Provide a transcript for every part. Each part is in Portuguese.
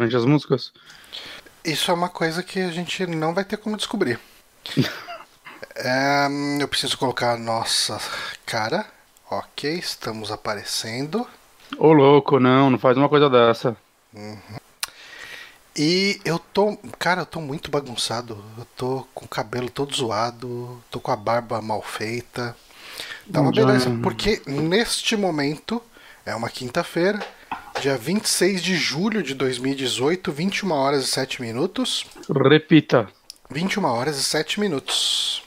durante as músicas? Isso é uma coisa que a gente não vai ter como descobrir. é, eu preciso colocar a nossa cara. Ok, estamos aparecendo. Ô louco, não, não faz uma coisa dessa. Uhum. E eu tô. Cara, eu tô muito bagunçado. Eu tô com o cabelo todo zoado. Tô com a barba mal feita. Tá uma beleza. Porque neste momento, é uma quinta-feira, dia 26 de julho de 2018, 21 horas e 7 minutos. Repita. 21 horas e 7 minutos.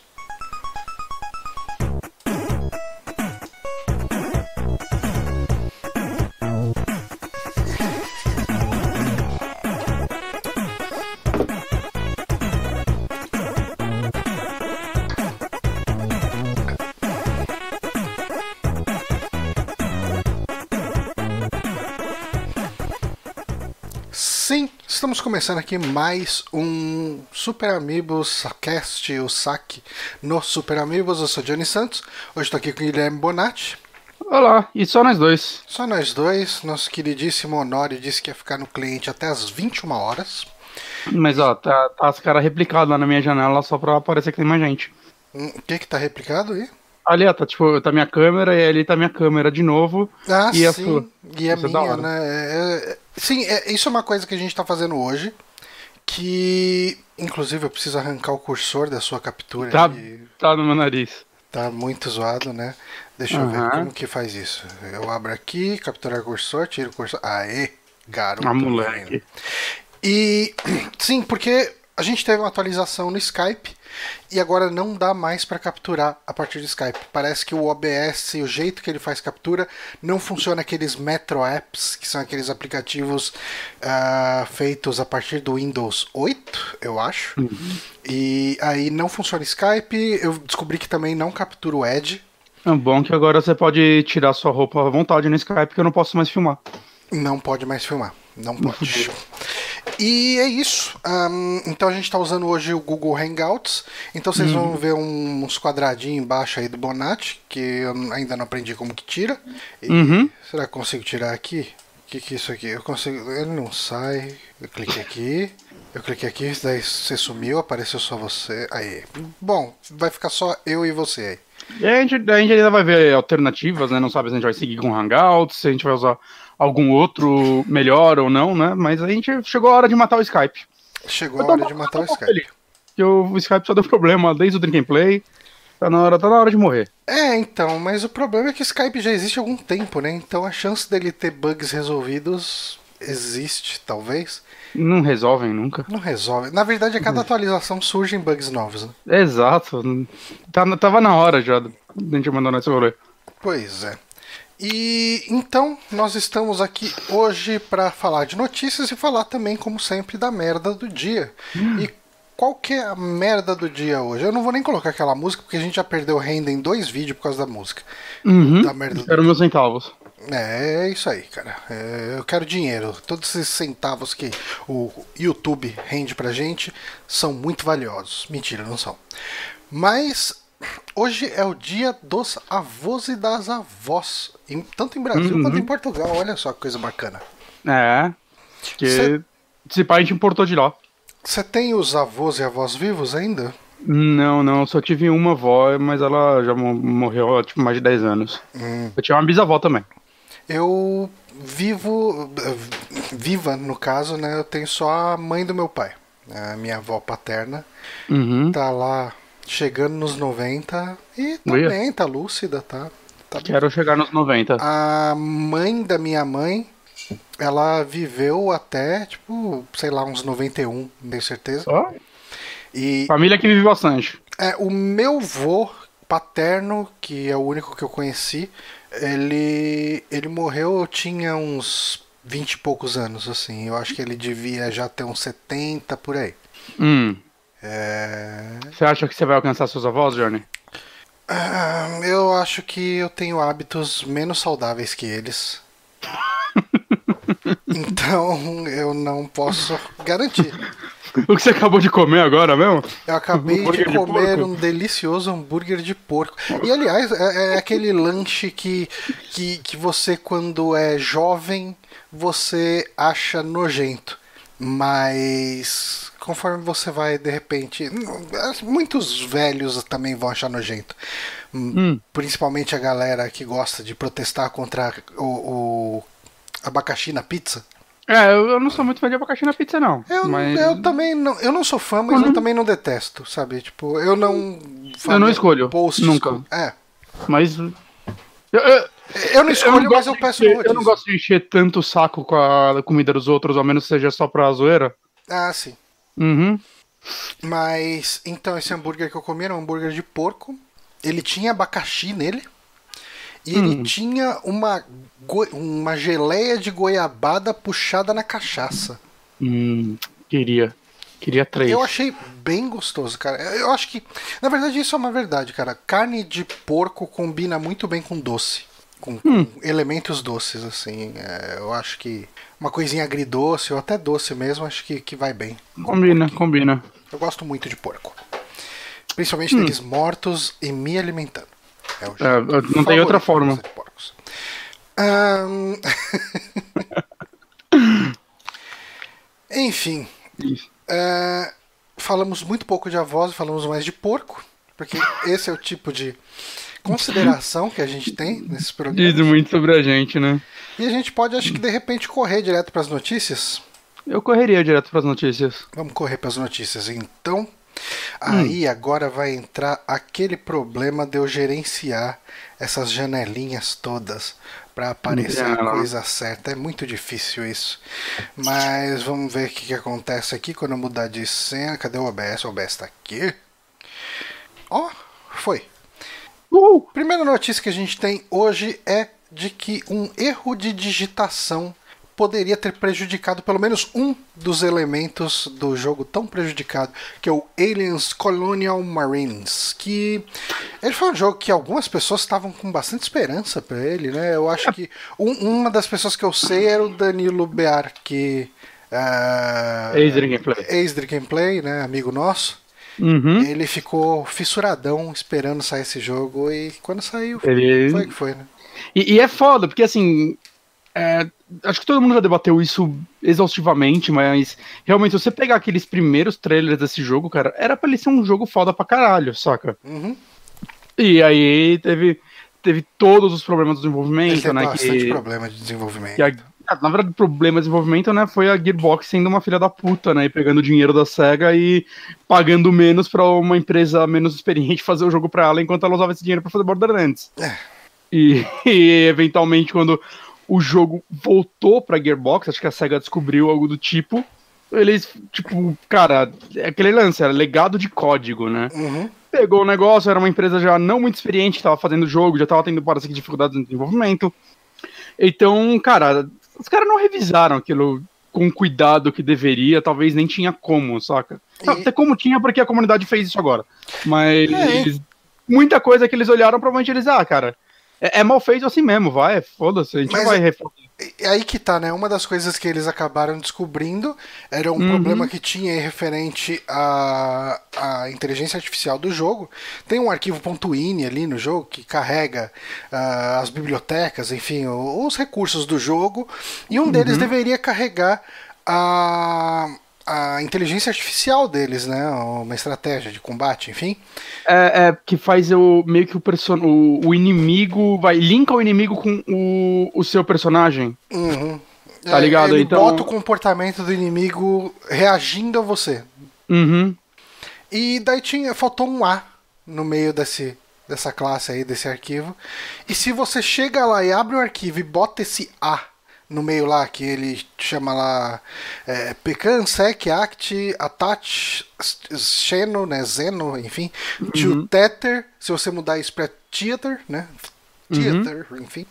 Começando aqui mais um Super Amigos Cast, o saque no Super Amigos. Eu sou Johnny Santos. Hoje estou aqui com o Guilherme Bonatti. Olá, e só nós dois. Só nós dois. Nosso queridíssimo Honório disse que ia ficar no cliente até as 21 horas. Mas ó, tá, tá as caras replicadas lá na minha janela só pra parecer que tem mais gente. Hum, o que que tá replicado aí? Ali, ó, tá, tipo, tá minha câmera e ali tá minha câmera de novo. Ah, e sim. A sua. E a é minha, né? É, é, sim, é, isso é uma coisa que a gente tá fazendo hoje. Que, inclusive, eu preciso arrancar o cursor da sua captura. Tá, tá no meu nariz. Tá muito zoado, né? Deixa uhum. eu ver como que faz isso. Eu abro aqui, capturar cursor, tiro o cursor. Aê, garoto. Ah, moleque. E, sim, porque a gente teve uma atualização no Skype e agora não dá mais para capturar a partir do Skype. Parece que o OBS, o jeito que ele faz captura, não funciona aqueles Metro Apps, que são aqueles aplicativos uh, feitos a partir do Windows 8, eu acho. Uhum. E aí não funciona Skype. Eu descobri que também não captura o Edge. É bom que agora você pode tirar sua roupa à vontade no Skype, que eu não posso mais filmar. Não pode mais filmar. Não pode. E é isso. Um, então a gente está usando hoje o Google Hangouts. Então vocês uhum. vão ver uns quadradinhos embaixo aí do Bonatti, que eu ainda não aprendi como que tira. E, uhum. Será que consigo tirar aqui? O que, que é isso aqui? Eu consigo. Ele não sai. Eu cliquei aqui. Eu cliquei aqui, daí você sumiu, apareceu só você. Aí. Bom, vai ficar só eu e você aí. E a gente, a gente ainda vai ver alternativas, né? Não sabe se a gente vai seguir com Hangouts, se a gente vai usar algum outro melhor ou não, né? Mas a gente chegou a hora de matar o Skype. Chegou a hora de matar o Skype. Que o Skype só deu problema desde o Drink and Play. Tá na, hora, tá na hora de morrer. É, então, mas o problema é que o Skype já existe há algum tempo, né? Então a chance dele ter bugs resolvidos existe, talvez. Não resolvem nunca. Não resolve. Na verdade, a cada atualização surgem bugs novos, né? Exato. Tá, tava na hora já de a gente abandonar esse rolê. Pois é. E então nós estamos aqui hoje para falar de notícias e falar também, como sempre, da merda do dia. Hum. E qual que é a merda do dia hoje? Eu não vou nem colocar aquela música porque a gente já perdeu renda em dois vídeos por causa da música. Uhum. Da merda Quero meus centavos. É, é isso aí, cara. É, eu quero dinheiro. Todos esses centavos que o YouTube rende pra gente são muito valiosos. Mentira, não são. Mas Hoje é o dia dos avós e das avós, em, tanto em Brasil uhum. quanto em Portugal. Olha só que coisa bacana. É, que Cê... esse pai a gente importou de lá. Você tem os avós e avós vivos ainda? Não, não, só tive uma avó, mas ela já morreu há tipo, mais de 10 anos. Hum. Eu tinha uma bisavó também. Eu vivo, viva no caso, né? Eu tenho só a mãe do meu pai, a minha avó paterna. Uhum. Tá lá chegando nos 90 e também tá lúcida, tá? tá Quero chegar nos 90. A mãe da minha mãe, ela viveu até, tipo, sei lá, uns 91, não tenho certeza. Oh. E, Família que vive bastante. É, o meu vô paterno, que é o único que eu conheci, ele, ele morreu, eu tinha uns 20 e poucos anos, assim. Eu acho que ele devia já ter uns 70 por aí. Hum. É... Você acha que você vai alcançar seus avós, Johnny? Ah, eu acho que eu tenho hábitos menos saudáveis que eles. então eu não posso garantir. O que você acabou de comer agora mesmo? Eu acabei de comer de um delicioso hambúrguer de porco. E aliás, é, é, aquele lanche que, que, que você, quando é jovem, você acha nojento. Mas conforme você vai, de repente. Muitos velhos também vão achar nojento. Hum. Principalmente a galera que gosta de protestar contra o, o abacaxi na pizza. É, eu não sou muito fã de abacaxi na pizza, não. Eu, mas... eu também não. Eu não sou fã, mas uhum. eu também não detesto, sabe? Tipo, eu não. Eu não escolho. Nunca. É. Mas. Eu, eu, eu não escolho, eu não mas eu peço encher, Eu não gosto de encher tanto o saco com a comida dos outros, ao menos seja só pra zoeira. Ah, sim. Uhum. Mas, então, esse hambúrguer que eu comi era um hambúrguer de porco. Ele tinha abacaxi nele. E hum. ele tinha uma, uma geleia de goiabada puxada na cachaça. Hum, queria. Queria três. Eu achei bem gostoso, cara. Eu acho que. Na verdade, isso é uma verdade, cara. Carne de porco combina muito bem com doce. Com, hum. com elementos doces, assim. É, eu acho que uma coisinha agridoce ou até doce mesmo, acho que, que vai bem. Combina, combina. Eu gosto muito de porco. Principalmente hum. deles mortos e me alimentando. É, é não tem outra forma. Um... Enfim. Uh, falamos muito pouco de avós, falamos mais de porco, porque esse é o tipo de consideração que a gente tem nesses programas. Diz muito sobre a gente, né? E a gente pode, acho que de repente, correr direto para as notícias. Eu correria direto para as notícias. Vamos correr para as notícias, então. Aí hum. agora vai entrar aquele problema de eu gerenciar essas janelinhas todas para aparecer a coisa certa. É muito difícil isso. Mas vamos ver o que, que acontece aqui quando eu mudar de senha. Cadê o OBS? O OBS tá aqui. Ó, oh, foi. Uhul. Primeira notícia que a gente tem hoje é de que um erro de digitação poderia ter prejudicado pelo menos um dos elementos do jogo tão prejudicado, que é o Aliens Colonial Marines, que ele foi um jogo que algumas pessoas estavam com bastante esperança para ele, né? Eu acho que um, uma das pessoas que eu sei era o Danilo Bear, que uh, Ex-Gameplay. Ex-Gameplay, né, amigo nosso. Uhum. Ele ficou fissuradão esperando sair esse jogo e quando saiu, ele... foi que foi, né? E, e, é foda, porque assim. É, acho que todo mundo já debateu isso exaustivamente, mas realmente, se você pegar aqueles primeiros trailers desse jogo, cara, era pra ele ser um jogo foda pra caralho, saca? Uhum. E aí teve, teve todos os problemas de desenvolvimento, ele né? bastante que, problema de desenvolvimento. A, na verdade, o problema de desenvolvimento, né, foi a Gearbox sendo uma filha da puta, né? E pegando dinheiro da SEGA e pagando menos pra uma empresa menos experiente fazer o jogo pra ela, enquanto ela usava esse dinheiro pra fazer Borderlands. É. E, e, eventualmente, quando o jogo voltou pra Gearbox, acho que a SEGA descobriu algo do tipo. Eles, tipo, cara, é aquele lance, era legado de código, né? Uhum. Pegou o negócio, era uma empresa já não muito experiente, tava fazendo o jogo, já tava tendo, parece que, dificuldades no desenvolvimento. Então, cara, os caras não revisaram aquilo com o cuidado que deveria, talvez nem tinha como, saca? E... Até como tinha, porque a comunidade fez isso agora. Mas é. muita coisa que eles olharam, provavelmente eles, ah, cara, é, é mal feito assim mesmo, vai, foda-se, a gente Mas vai é, é aí que tá, né? Uma das coisas que eles acabaram descobrindo era um uhum. problema que tinha referente à, à inteligência artificial do jogo. Tem um arquivo .ini ali no jogo que carrega uh, as bibliotecas, enfim, os recursos do jogo, e um deles uhum. deveria carregar a a inteligência artificial deles, né? Uma estratégia de combate, enfim. É, é que faz o meio que o, person... o, o inimigo vai linka o inimigo com o, o seu personagem. Uhum. Tá ligado? É, ele então... bota o comportamento do inimigo reagindo a você. Uhum. E daí tinha faltou um A no meio desse dessa classe aí desse arquivo. E se você chega lá e abre o arquivo e bota esse A no meio lá, que ele chama lá é, Pecan, Sec, Act, Attach, Xeno, né, Zeno, enfim, uhum. to Tether, se você mudar isso para Theater, né, Theater, uhum. enfim,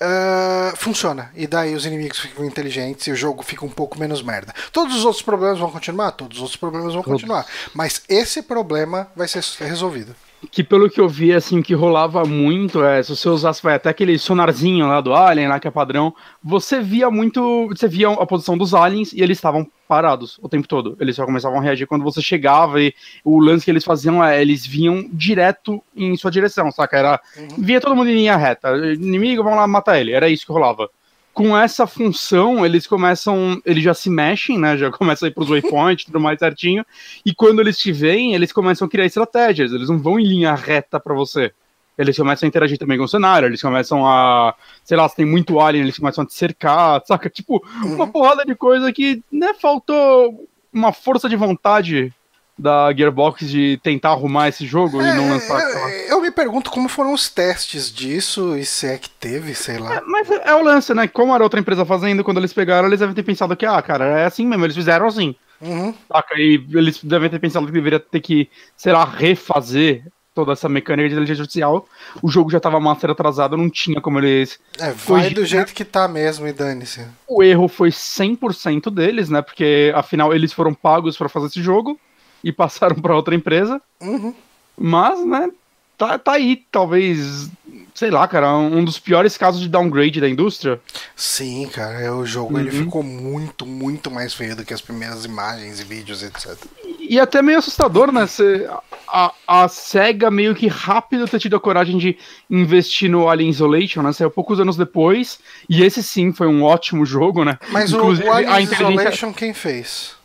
uh, funciona. E daí os inimigos ficam inteligentes e o jogo fica um pouco menos merda. Todos os outros problemas vão continuar? Todos os outros problemas vão continuar. Mas esse problema vai ser resolvido que pelo que eu vi, assim, que rolava muito, é, se você usasse vai, até aquele sonarzinho lá do Alien, lá que é padrão, você via muito, você via a posição dos aliens e eles estavam parados o tempo todo. Eles só começavam a reagir quando você chegava e o lance que eles faziam é, eles vinham direto em sua direção, saca? Era, uhum. via todo mundo em linha reta. Inimigo, vamos lá matar ele. Era isso que rolava. Com essa função, eles começam, eles já se mexem, né? Já começam a ir pros waypoints, tudo mais certinho. E quando eles te veem, eles começam a criar estratégias. Eles não vão em linha reta para você. Eles começam a interagir também com o cenário, eles começam a. Sei lá, se tem muito alien, eles começam a te cercar, saca? Tipo, uhum. uma porrada de coisa que, né, faltou uma força de vontade da Gearbox de tentar arrumar esse jogo é, e não lançar. Eu, eu, me pergunto como foram os testes disso e se é que teve, sei lá. É, mas é o lance, né? Como era outra empresa fazendo, quando eles pegaram, eles devem ter pensado que, ah, cara, é assim mesmo, eles fizeram assim. Uhum. Saca? E eles devem ter pensado que deveria ter que, sei lá, refazer toda essa mecânica de inteligência artificial. O jogo já tava master atrasado, não tinha como eles. É, vai do jeito que tá mesmo e dane-se. O erro foi 100% deles, né? Porque afinal eles foram pagos para fazer esse jogo e passaram para outra empresa. Uhum. Mas, né, tá, tá aí, talvez, sei lá, cara, um dos piores casos de downgrade da indústria. Sim, cara, o jogo uhum. ele ficou muito, muito mais feio do que as primeiras imagens e vídeos, etc. E, e até meio assustador, né? Cê, a, a SEGA meio que rápido ter tido a coragem de investir no Alien Isolation, né? Saiu poucos anos depois, e esse sim foi um ótimo jogo, né? Mas Inclusive, o, Alien Isolation quem fez?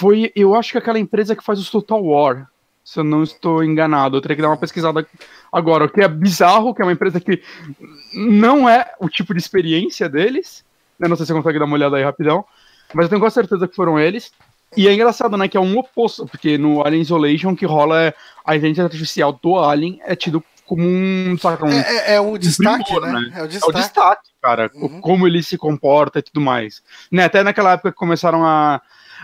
Foi, eu acho que aquela empresa que faz os Total War, se eu não estou enganado. Eu teria que dar uma pesquisada agora. O que é bizarro, que é uma empresa que não é o tipo de experiência deles. Eu não sei se você consegue dar uma olhada aí rapidão. Mas eu tenho quase certeza que foram eles. E é engraçado, né, que é um oposto, porque no Alien Isolation o que rola é a inteligência artificial do Alien é tido como um, sabe, um é, é, é o destaque, primor, né? né? É o destaque. É o destaque, cara, uhum. como ele se comporta e tudo mais. Né, até naquela época que começaram a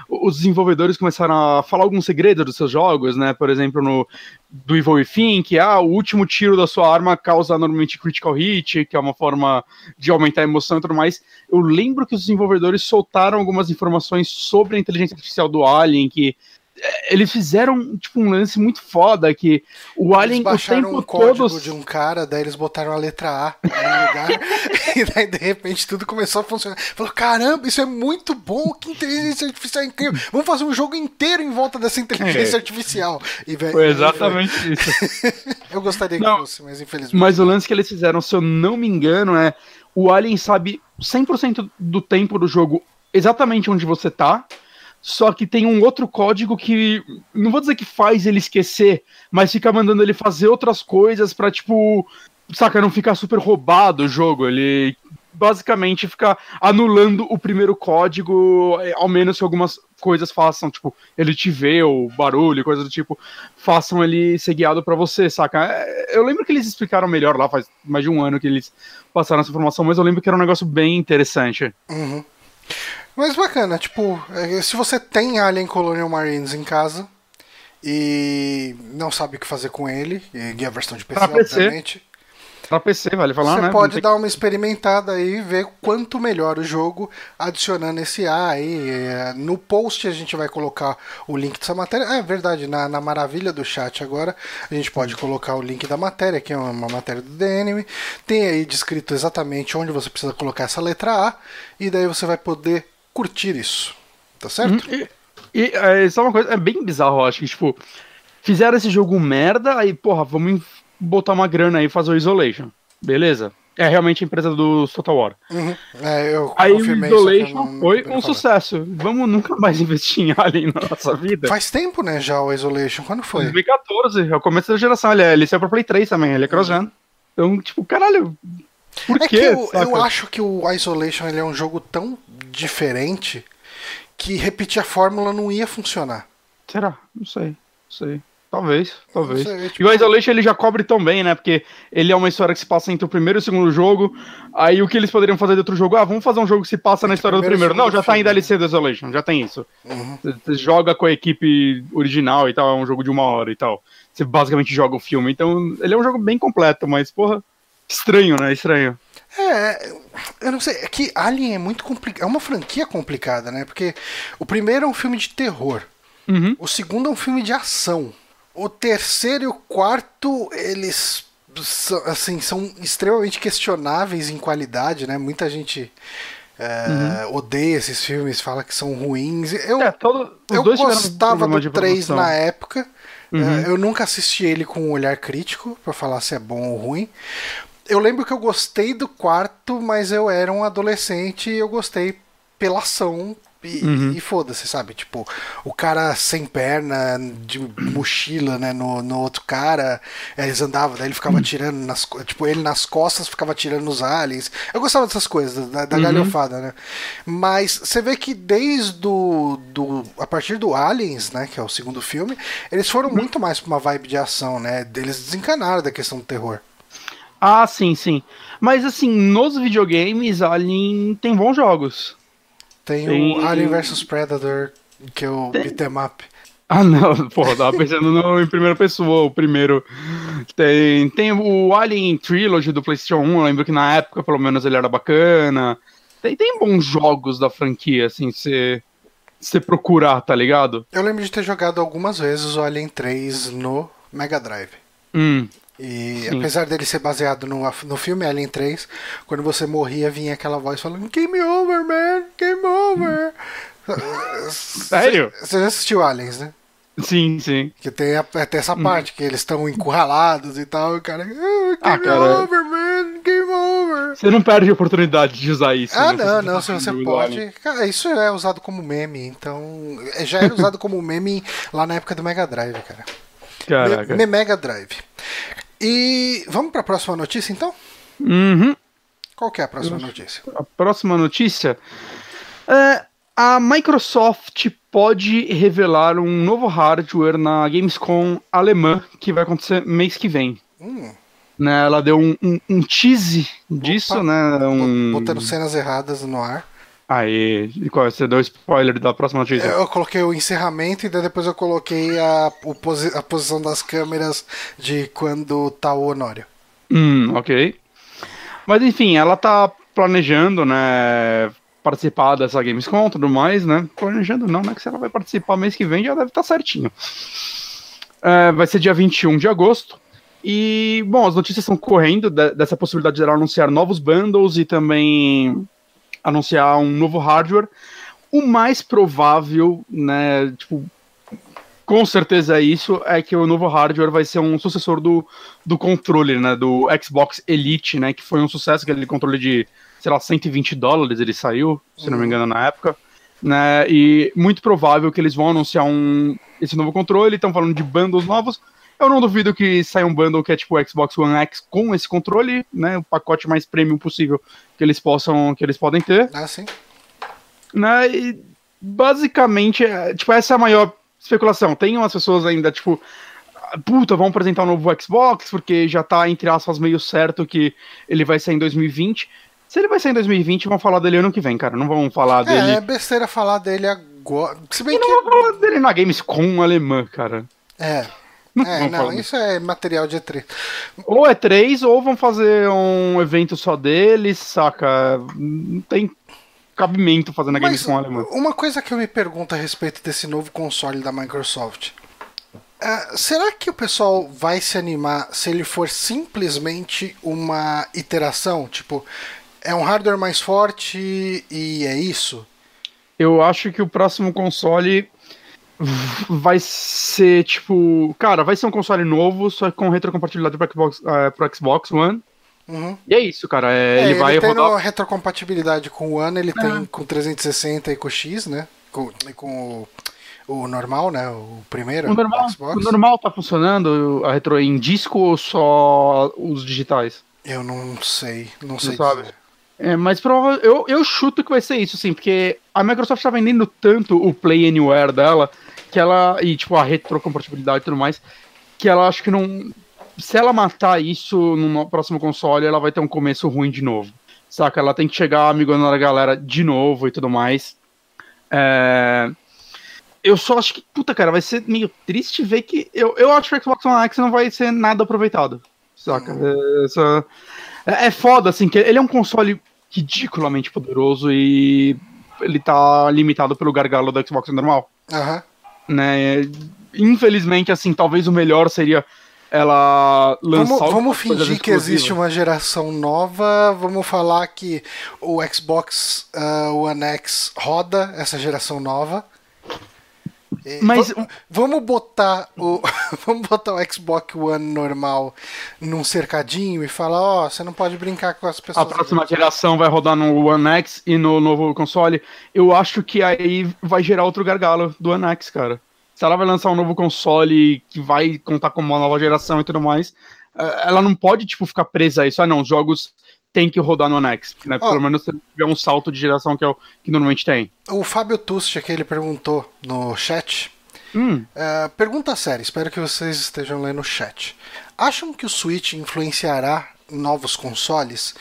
os desenvolvedores começaram a falar alguns segredos dos seus jogos, né? Por exemplo, no do Evil Within, que ah, o último tiro da sua arma causa normalmente critical hit, que é uma forma de aumentar a emoção e tudo mais. Eu lembro que os desenvolvedores soltaram algumas informações sobre a inteligência artificial do Alien, que eles fizeram tipo um lance muito foda que o eles Alien o tempo um código de um cara, daí eles botaram a letra A no lugar e daí de repente tudo começou a funcionar. Falou: "Caramba, isso é muito bom, que inteligência artificial incrível. Vamos fazer um jogo inteiro em volta dessa inteligência é. artificial". E, véio, foi exatamente foi. isso. Eu gostaria não, que fosse, mas infelizmente. Mas o lance que eles fizeram, se eu não me engano, é o Alien sabe 100% do tempo do jogo exatamente onde você tá só que tem um outro código que não vou dizer que faz ele esquecer, mas fica mandando ele fazer outras coisas para tipo, saca, não ficar super roubado o jogo. Ele basicamente fica anulando o primeiro código, é, ao menos que algumas coisas façam, tipo, ele te vê, ou barulho, coisa do tipo, façam ele ser guiado para você, saca? É, eu lembro que eles explicaram melhor lá, faz mais de um ano que eles passaram essa informação, mas eu lembro que era um negócio bem interessante. Uhum. Mas bacana, tipo, é, se você tem Alien Colonial Marines em casa e não sabe o que fazer com ele, e a versão de PC, pra PC. obviamente. Pra PC, vale falar, Você né? pode dar uma experimentada aí e ver quanto melhor o jogo adicionando esse A aí. É, no post a gente vai colocar o link dessa matéria. É verdade, na, na maravilha do chat agora a gente pode colocar o link da matéria, que é uma matéria do DNM. Tem aí descrito exatamente onde você precisa colocar essa letra A e daí você vai poder curtir isso. Tá certo? E, e é, só uma coisa, é bem bizarro, eu acho que, tipo, fizeram esse jogo merda, aí, porra, vamos botar uma grana aí e fazer o Isolation. Beleza? É realmente a empresa do Total War. Uhum. É, aí o Isolation foi um sucesso. Vamos nunca mais investir em Alien na nossa vida. Faz tempo, né, já o Isolation. Quando foi? 2014, é o começo da geração. Ele, é, ele saiu pra Play 3 também, ele é cross-gen. Então, tipo, caralho, por é quê? que eu, eu, acho que o Isolation ele é um jogo tão diferente que repetir a fórmula não ia funcionar. Será? Não sei. Não sei. Talvez, talvez. Sei, tipo... E o Isolation ele já cobre tão bem, né? Porque ele é uma história que se passa entre o primeiro e o segundo jogo. Aí o que eles poderiam fazer de outro jogo? Ah, vamos fazer um jogo que se passa na história do primeiro. Não, já tá em DLC do Isolation, já tem isso. Uhum. Você joga com a equipe original e tal, é um jogo de uma hora e tal. Você basicamente joga o filme. Então, ele é um jogo bem completo, mas, porra, estranho, né? Estranho. É, eu não sei, é que Alien é muito complicado, é uma franquia complicada, né? Porque o primeiro é um filme de terror, uhum. o segundo é um filme de ação, o terceiro e o quarto, eles assim, são extremamente questionáveis em qualidade, né? Muita gente é, uhum. odeia esses filmes, fala que são ruins. Eu, é, todo, eu gostava do 3 na época. Uhum. É, eu nunca assisti ele com um olhar crítico para falar se é bom ou ruim. Eu lembro que eu gostei do quarto, mas eu era um adolescente e eu gostei pela ação e, uhum. e foda-se, sabe? Tipo, o cara sem perna, de mochila, né, no, no outro cara, eles andavam, daí ele ficava atirando nas tipo, ele nas costas ficava atirando nos aliens. Eu gostava dessas coisas, da, da uhum. galhofada, né? Mas você vê que desde do, do. A partir do Aliens, né, que é o segundo filme, eles foram uhum. muito mais pra uma vibe de ação, né? Eles desencanaram da questão do terror. Ah, sim, sim. Mas assim, nos videogames, Alien tem bons jogos. Tem, tem... o Alien vs Predator, que é o tem... beat'em up. Ah, não, porra, tava pensando no, em primeira pessoa, o primeiro. Tem, tem o Alien Trilogy do PlayStation 1, eu lembro que na época, pelo menos, ele era bacana. Tem, tem bons jogos da franquia, assim, você você procurar, tá ligado? Eu lembro de ter jogado algumas vezes o Alien 3 no Mega Drive. Hum. E Sim. apesar dele ser baseado no, no filme Alien 3, quando você morria vinha aquela voz falando Game over, man! Game over! Sério? Você já assistiu Aliens, né? Sim, sim. Que tem até essa hum. parte que eles estão encurralados e tal, e o cara. Oh, game ah, cara, over, man! Game over! Você não perde a oportunidade de usar isso. Ah, né? não, não, se você pode. Cara, isso é usado como meme, então. É, já era usado como meme lá na época do Mega Drive, cara. Caraca. Me, me Mega Drive. E vamos para a próxima notícia, então? Uhum. Qual que é a próxima notícia? A próxima notícia é a Microsoft pode revelar um novo hardware na Gamescom alemã que vai acontecer mês que vem. Hum. Né, ela deu um, um, um tease disso, Opa. né? Um... Botando cenas erradas no ar. Aí, qual? Você deu spoiler da próxima notícia? Eu coloquei o encerramento e depois eu coloquei a, posi a posição das câmeras de quando tá o Honório. Hum, ok. Mas enfim, ela tá planejando, né? Participar dessa Gamescom e tudo mais, né? Planejando não, né? Que se ela vai participar mês que vem já deve estar tá certinho. É, vai ser dia 21 de agosto. E, bom, as notícias estão correndo de, dessa possibilidade de ela anunciar novos bundles e também anunciar um novo hardware. O mais provável, né, tipo, com certeza é isso, é que o novo hardware vai ser um sucessor do, do controle, né, do Xbox Elite, né, que foi um sucesso, aquele controle de, sei lá, 120 dólares ele saiu, se não me engano, na época, né, e muito provável que eles vão anunciar um, esse novo controle, estão falando de bundles novos, eu não duvido que saia um bundle que é tipo o Xbox One X com esse controle, né? O pacote mais premium possível que eles possam, que eles podem ter. Ah, sim. Né? E basicamente, é, tipo, essa é a maior especulação. Tem umas pessoas ainda, tipo, puta, vamos apresentar um novo Xbox, porque já tá, entre aspas, meio certo que ele vai sair em 2020. Se ele vai sair em 2020, vão falar dele ano que vem, cara. Não vão falar é, dele. É, besteira falar dele agora. Se bem e que. Não vão falar dele na Gamescom alemã, cara. É. É, não, isso é material de E3. Ou é 3, ou vão fazer um evento só deles, saca? Não tem cabimento fazendo a Gamescom alemã. Uma coisa que eu me pergunto a respeito desse novo console da Microsoft. Uh, será que o pessoal vai se animar se ele for simplesmente uma iteração? Tipo, é um hardware mais forte e é isso? Eu acho que o próximo console vai ser tipo. Cara, vai ser um console novo, só com retrocompatibilidade pro Xbox, uh, pro Xbox One. Uhum. E é isso, cara. É, é, ele, ele vai tem rodar... retrocompatibilidade com o One, ele é. tem com 360 e com o X, né? Com, com o, o normal, né? O primeiro. O normal, Xbox. o normal tá funcionando a retro em disco ou só os digitais? Eu não sei, não, não sei. Sabe. É, mas eu, eu chuto que vai ser isso, sim, porque a Microsoft tá vendendo tanto o Play Anywhere dela que ela. E tipo, a retrocompatibilidade e tudo mais. Que ela acho que não. Se ela matar isso no próximo console, ela vai ter um começo ruim de novo. Saca? Ela tem que chegar amigando a galera de novo e tudo mais. É... Eu só acho que, puta, cara, vai ser meio triste ver que. Eu, eu acho que o Xbox One X não vai ser nada aproveitado. Saca? É, essa... é, é foda, assim, que ele é um console ridiculamente poderoso e ele tá limitado pelo gargalo do Xbox normal. Aham. Uhum né? Infelizmente, assim, talvez o melhor seria ela lançar. Vamos, vamos fingir que existe uma geração nova. Vamos falar que o Xbox uh, One X roda essa geração nova. Mas vamos botar o vamos botar o Xbox One normal num cercadinho e falar, ó, oh, você não pode brincar com as pessoas. A próxima geração vai rodar no One X e no novo console. Eu acho que aí vai gerar outro gargalo do One X, cara. Se ela vai lançar um novo console que vai contar com uma nova geração e tudo mais, eh, ela não pode tipo ficar presa a isso. Ah, não, os jogos tem que rodar no Next, né? Pelo menos se tiver um salto de geração que, é o, que normalmente tem. O Fábio Tust, que ele perguntou no chat. Hum. É, pergunta séria, espero que vocês estejam lendo o chat. Acham que o Switch influenciará novos consoles?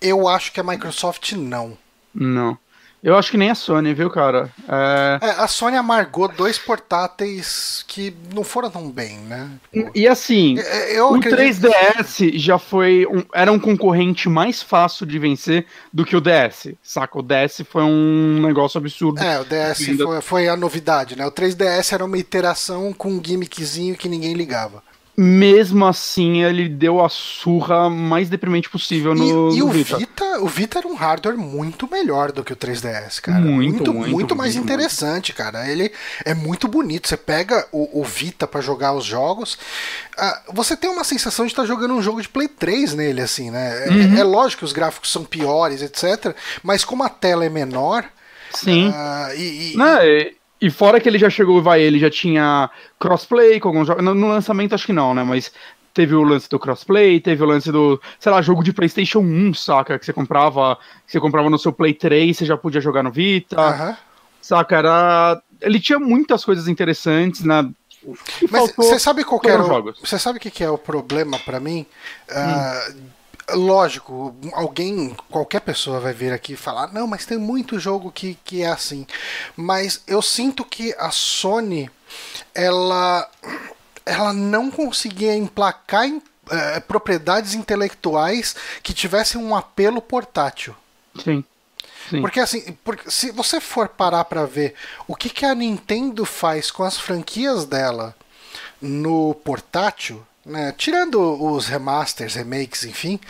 Eu acho que a Microsoft não. Não. Eu acho que nem a Sony, viu, cara? É... É, a Sony amargou dois portáteis que não foram tão bem, né? E, assim, é, eu o acredito... 3DS já foi. Um, era um concorrente mais fácil de vencer do que o DS. Saca? O DS foi um negócio absurdo. É, o DS foi, foi a novidade, né? O 3DS era uma iteração com um gimmickzinho que ninguém ligava mesmo assim ele deu a surra mais deprimente possível no, e, e no o Vita. O Vita era um hardware muito melhor do que o 3DS, cara. Muito, muito, muito, muito mais muito, interessante, cara. Ele é muito bonito. Você pega o, o Vita para jogar os jogos, uh, você tem uma sensação de estar tá jogando um jogo de Play 3 nele, assim, né? É, uhum. É, é, lógico que os gráficos são piores, etc. Mas como a tela é menor. Sim. Uh, e, e... Não, é e fora que ele já chegou, vai, ele já tinha crossplay com alguns jogos. No, no, lançamento acho que não, né? Mas teve o lance do crossplay, teve o lance do, sei lá, jogo de PlayStation 1, saca? Que você comprava, que você comprava no seu Play 3, você já podia jogar no Vita. Uhum. Saca? Era. Ele tinha muitas coisas interessantes, né? Mas você sabe qual que era o, Você sabe o que, que é o problema para mim? Uh, hum lógico, alguém, qualquer pessoa vai vir aqui e falar, não, mas tem muito jogo que, que é assim. Mas eu sinto que a Sony, ela, ela não conseguia emplacar em, é, propriedades intelectuais que tivessem um apelo portátil. Sim. Sim. Porque assim, porque se você for parar para ver o que, que a Nintendo faz com as franquias dela no portátil, né? Tirando os remasters, remakes, enfim.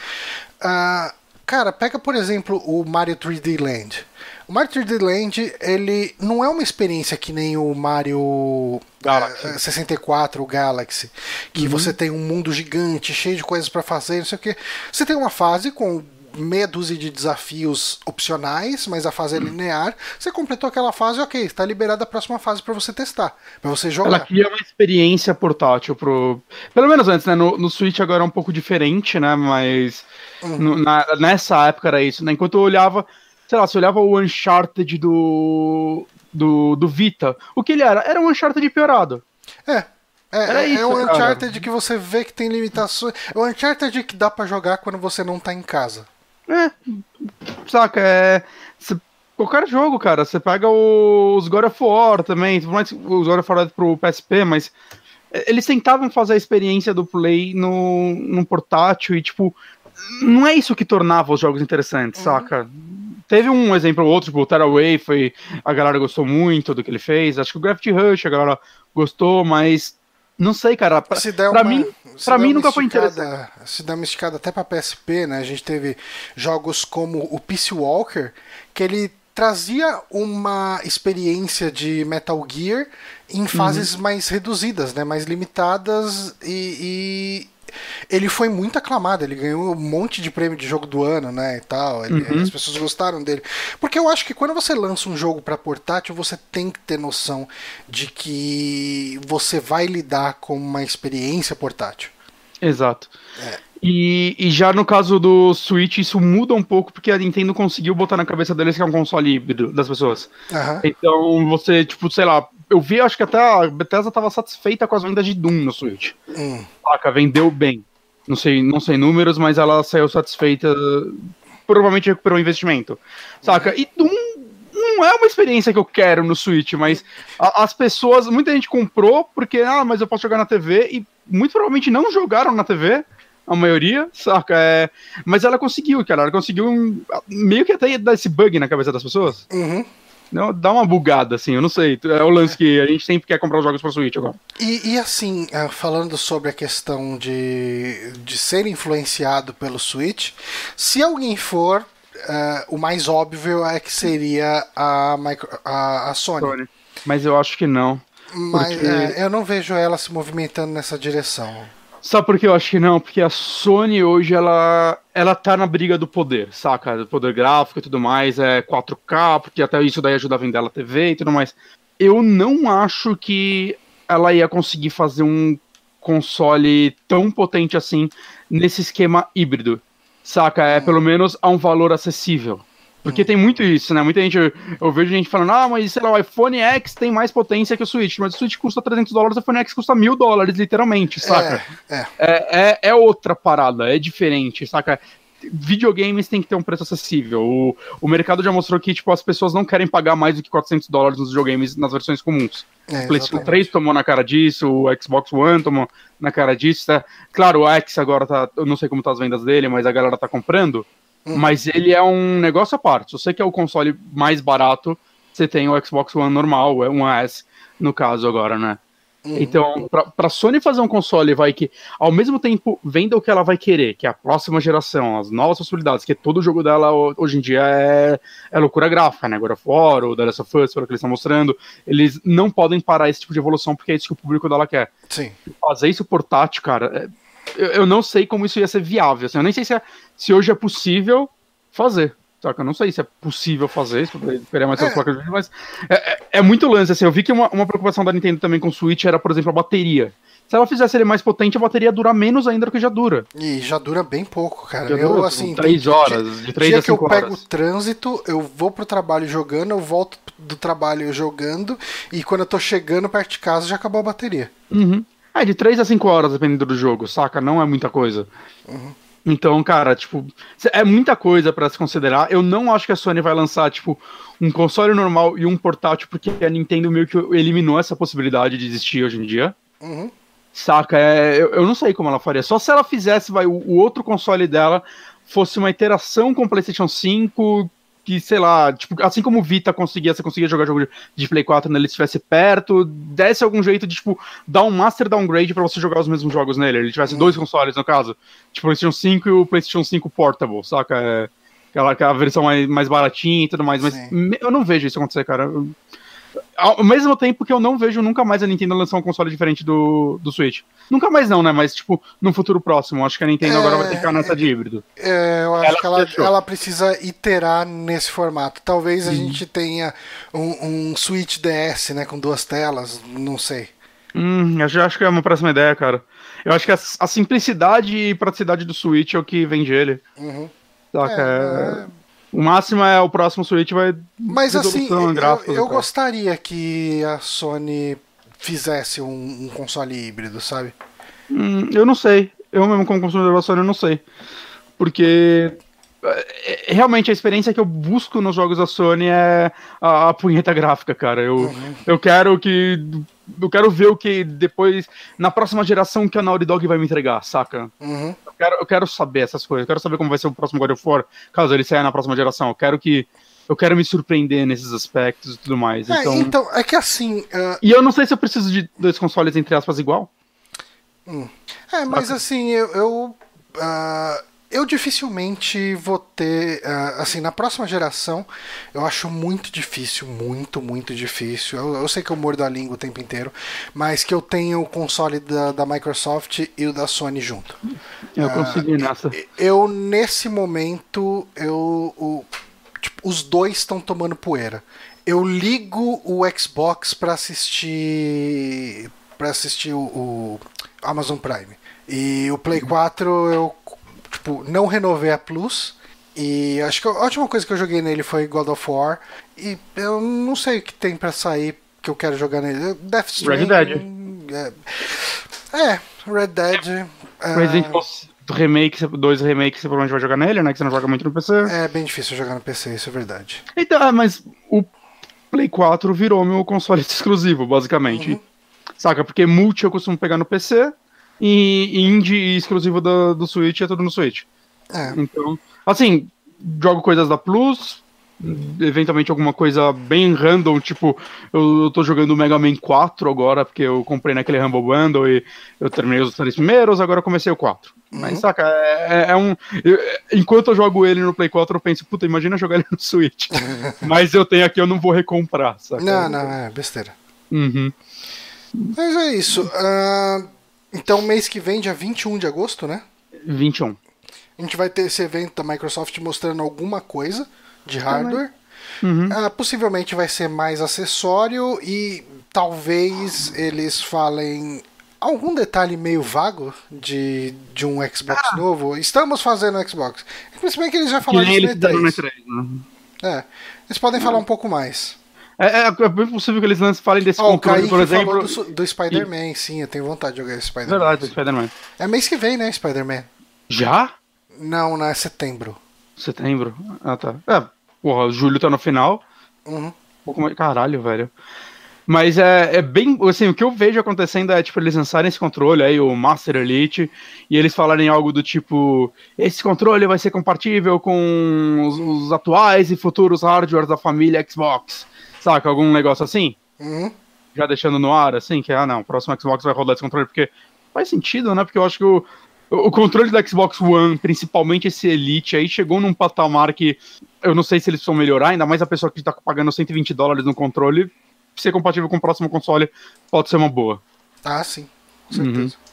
Uh, cara, pega por exemplo o Mario 3D Land. O Mario 3D Land, ele não é uma experiência que nem o Mario Galaxy. Uh, 64, o Galaxy, que uhum. você tem um mundo gigante, cheio de coisas para fazer, não sei o que. Você tem uma fase com meia dúzia de desafios opcionais, mas a fase é linear. Você completou aquela fase, ok, está liberada a próxima fase para você testar, para você jogar. Ela cria uma experiência portátil pro. Pelo menos antes, né? No, no Switch agora é um pouco diferente, né? Mas uhum. no, na, nessa época era isso, né? Enquanto eu olhava, sei lá, se olhava o Uncharted do. Do, do Vita, o que ele era? Era um Uncharted piorado. É, é, é, isso, é um Uncharted cara. que você vê que tem limitações. É um Uncharted que dá para jogar quando você não tá em casa. É, saca, é. Cê, qualquer jogo, cara. Você pega os God of War também, mais os God of War é pro PSP, mas eles tentavam fazer a experiência do Play no, no portátil e, tipo, não é isso que tornava os jogos interessantes, uhum. saca? Teve um exemplo ou outro, tipo, o Tearaway foi. A galera gostou muito do que ele fez. Acho que o Gravity Rush a galera gostou, mas não sei, cara. Pra, se der pra uma, mim, pra mim nunca foi interessante. Se der uma esticada até pra PSP, né? A gente teve jogos como o Peace Walker, que ele trazia uma experiência de Metal Gear em fases uhum. mais reduzidas, né? Mais limitadas e, e ele foi muito aclamado, ele ganhou um monte de prêmio de jogo do ano, né, e tal. Ele, uhum. As pessoas gostaram dele. Porque eu acho que quando você lança um jogo para portátil, você tem que ter noção de que você vai lidar com uma experiência portátil. Exato. É. E, e, já no caso do Switch, isso muda um pouco, porque a Nintendo conseguiu botar na cabeça deles que é um console híbrido das pessoas. Uhum. Então você, tipo, sei lá, eu vi, acho que até a Bethesda estava satisfeita com as vendas de Doom no Switch. Hum. Saca, vendeu bem. Não sei, não sei números, mas ela saiu satisfeita. Provavelmente recuperou o investimento. Saca? E Doom não é uma experiência que eu quero no Switch, mas a, as pessoas, muita gente comprou porque, ah, mas eu posso jogar na TV e muito provavelmente não jogaram na TV a maioria, saca? É, mas ela conseguiu, cara. Ela conseguiu um, meio que até dar esse bug na cabeça das pessoas. Uhum. Não, dá uma bugada, assim, eu não sei. É o lance que a gente sempre quer comprar os jogos para Switch agora. E, e, assim, é, falando sobre a questão de, de ser influenciado pelo Switch, se alguém for, uh, o mais óbvio é que seria a, micro, a, a Sony. Sony. Mas eu acho que não. Mas porque... é, eu não vejo ela se movimentando nessa direção. Sabe por que eu acho que não? Porque a Sony hoje, ela, ela tá na briga do poder, saca? Do poder gráfico e tudo mais, é 4K, porque até isso daí ajuda a vender a TV e tudo mais. Eu não acho que ela ia conseguir fazer um console tão potente assim nesse esquema híbrido, saca? É pelo menos a um valor acessível. Porque tem muito isso, né? Muita gente, eu, eu, vejo gente falando, ah, mas sei lá, o iPhone X tem mais potência que o Switch, mas o Switch custa 300 dólares, o iPhone X custa mil dólares, literalmente, saca? É, é. É, é, é outra parada, é diferente, saca? videogames tem que ter um preço acessível. O, o mercado já mostrou que tipo, as pessoas não querem pagar mais do que 400 dólares nos videogames nas versões comuns. É, o PlayStation 3 tomou na cara disso, o Xbox One tomou na cara disso. Tá? Claro, o X agora tá. Eu não sei como tá as vendas dele, mas a galera tá comprando. Uhum. Mas ele é um negócio à parte. Se você quer o console mais barato, você tem o Xbox One normal, é um S no caso agora, né? Uhum. Então, pra, pra Sony fazer um console, vai que ao mesmo tempo venda o que ela vai querer, que é a próxima geração, as novas possibilidades, que todo jogo dela hoje em dia é, é loucura gráfica, né? Agora fora, o The Last of Us, o que eles estão mostrando, eles não podem parar esse tipo de evolução porque é isso que o público dela quer. Sim. Fazer isso portátil, cara, é, eu, eu, não sei como isso ia ser viável. Assim, eu nem sei se, é, se hoje é possível fazer. Saca? Eu não sei se é possível fazer isso, esperar mais é. placas de vídeo, mas é, é, é, muito lance. Assim, eu vi que uma, uma preocupação da Nintendo também com o Switch era, por exemplo, a bateria. Se ela fizesse ele mais potente, a bateria dura menos ainda do que já dura. E já dura bem pouco, cara. Já eu, dura, assim, três horas, de três dia a que eu pego o trânsito, eu vou pro trabalho jogando, eu volto do trabalho jogando, e quando eu tô chegando perto de casa já acabou a bateria. Uhum. É, de 3 a 5 horas, dependendo do jogo, saca? Não é muita coisa. Uhum. Então, cara, tipo, é muita coisa para se considerar. Eu não acho que a Sony vai lançar, tipo, um console normal e um portátil, porque a Nintendo meio que eliminou essa possibilidade de existir hoje em dia. Uhum. Saca? É, eu, eu, não sei como ela faria. Só se ela fizesse, vai, o, o outro console dela fosse uma interação com o PlayStation 5 que, sei lá, tipo, assim como o Vita conseguia, você conseguia jogar jogo de Play 4 nele estivesse perto, desse algum jeito de, tipo, dar um master downgrade para você jogar os mesmos jogos nele. Ele tivesse dois consoles, no caso. Tipo, o PlayStation 5 e o PlayStation 5 Portable, saca? É, aquela, aquela versão mais, mais baratinha e tudo mais. Mas Sim. eu não vejo isso acontecer, cara. Eu, ao mesmo tempo que eu não vejo nunca mais a Nintendo lançar um console diferente do, do Switch. Nunca mais não, né? Mas, tipo, no futuro próximo. Acho que a Nintendo é, agora vai ter que ficar nessa de híbrido. É, eu acho ela que ela, ela, precisa iterar nesse formato. Talvez a gente tenha um, um Switch DS, né? Com duas telas, não sei. Hum, eu acho que é uma próxima ideia, cara. Eu acho que a, a simplicidade e praticidade do Switch é o que vende ele. Uhum. Saca? É, é... O máximo é o próximo Switch vai. Mas assim, eu, eu gostaria que a Sony fizesse um, um console híbrido, sabe? Hum, eu não sei. Eu mesmo, como consumidor da Sony, eu não sei. Porque é, é, realmente a experiência que eu busco nos jogos da Sony é a, a punheta gráfica, cara. Eu, uhum. eu quero que. Eu quero ver o que depois, na próxima geração, que a Naughty Dog vai me entregar, saca? Uhum. Eu, quero, eu quero saber essas coisas. Eu quero saber como vai ser o próximo God of War, caso ele saia na próxima geração. Eu quero que. Eu quero me surpreender nesses aspectos e tudo mais. É, então, então, é que assim. Uh... E eu não sei se eu preciso de dois consoles, entre aspas, igual. Hum. É, mas assim, eu. eu uh eu dificilmente vou ter, uh, assim, na próxima geração, eu acho muito difícil, muito, muito difícil. Eu, eu, sei que eu mordo a língua o tempo inteiro, mas que eu tenha o console da, da Microsoft e o da Sony junto. Eu consegui uh, nessa. Eu, nesse momento, eu, o, tipo, os dois estão tomando poeira. Eu ligo o Xbox para assistir para assistir o, o Amazon Prime. E o Play 4 eu tipo, não renovei a Plus. E acho que a última coisa que eu joguei nele foi God of War. E eu não sei o que tem para sair que eu quero jogar nele. Death Stranding. Red Dead. É, é Red Dead. É, Resident Evil remake, dois remakes você provavelmente vai jogar nele, né? Que você não joga muito no PC. É bem difícil jogar no PC, isso é verdade. Então, ah, mas o Play 4 virou meu console exclusivo, basicamente. Uhum. Saca? Porque multi eu costumo pegar no PC e indie exclusivo do, do Switch é tudo no Switch. É. Então, assim, jogo coisas da Plus, eventualmente alguma coisa bem random, tipo, eu, eu tô jogando o Mega Man 4 agora, porque eu comprei naquele Humble Bundle e eu terminei os três primeiros, agora eu comecei o 4. Uhum. Mas, saca, é, é, é um. Eu, enquanto eu jogo ele no Play 4, eu penso, puta, imagina jogar ele no Switch. Mas eu tenho aqui, eu não vou recomprar, saca? Não, não, é besteira. Uhum. Mas é isso. Uh, então, mês que vem, dia 21 de agosto, né? 21. A gente vai ter esse evento da Microsoft mostrando alguma coisa de hardware. Uhum. Uh, possivelmente vai ser mais acessório e talvez eles falem algum detalhe meio vago de, de um Xbox ah. novo. Estamos fazendo um Xbox. Se bem que eles já falaram que eles no E3. Né? É. Eles podem falar um pouco mais. É, é, é, bem possível que eles lancem, falem desse oh, controle, por exemplo. do, do Spider-Man, sim, eu tenho vontade de jogar esse Spider-Man. Verdade, do Spider-Man. É mês que vem, né, Spider-Man? Já? Não, não é setembro. Setembro? Ah, tá. É, porra, julho tá no final. Uhum. pouco mais... Caralho, velho. Mas é, é bem. Assim, o que eu vejo acontecendo é, tipo, eles lançarem esse controle aí, o Master Elite, e eles falarem algo do tipo: esse controle vai ser compatível com os, os atuais e futuros hardwares da família Xbox. Saca? Algum negócio assim? Uhum. Já deixando no ar, assim, que, ah, não, o próximo Xbox vai rodar esse controle, porque faz sentido, né? Porque eu acho que o, o controle da Xbox One, principalmente esse Elite aí, chegou num patamar que eu não sei se eles precisam melhorar, ainda mais a pessoa que tá pagando 120 dólares no controle, ser compatível com o próximo console pode ser uma boa. Ah, sim, com certeza. Uhum.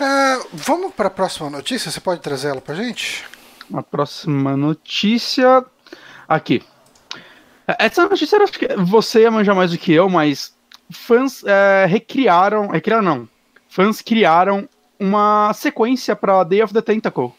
Uh, vamos para a próxima notícia? Você pode trazer ela pra gente? A próxima notícia. Aqui. Essa notícia acho que você ia manjar mais do que eu, mas fãs é, recriaram. Recriaram não. Fãs criaram uma sequência para Day of the Tentacle.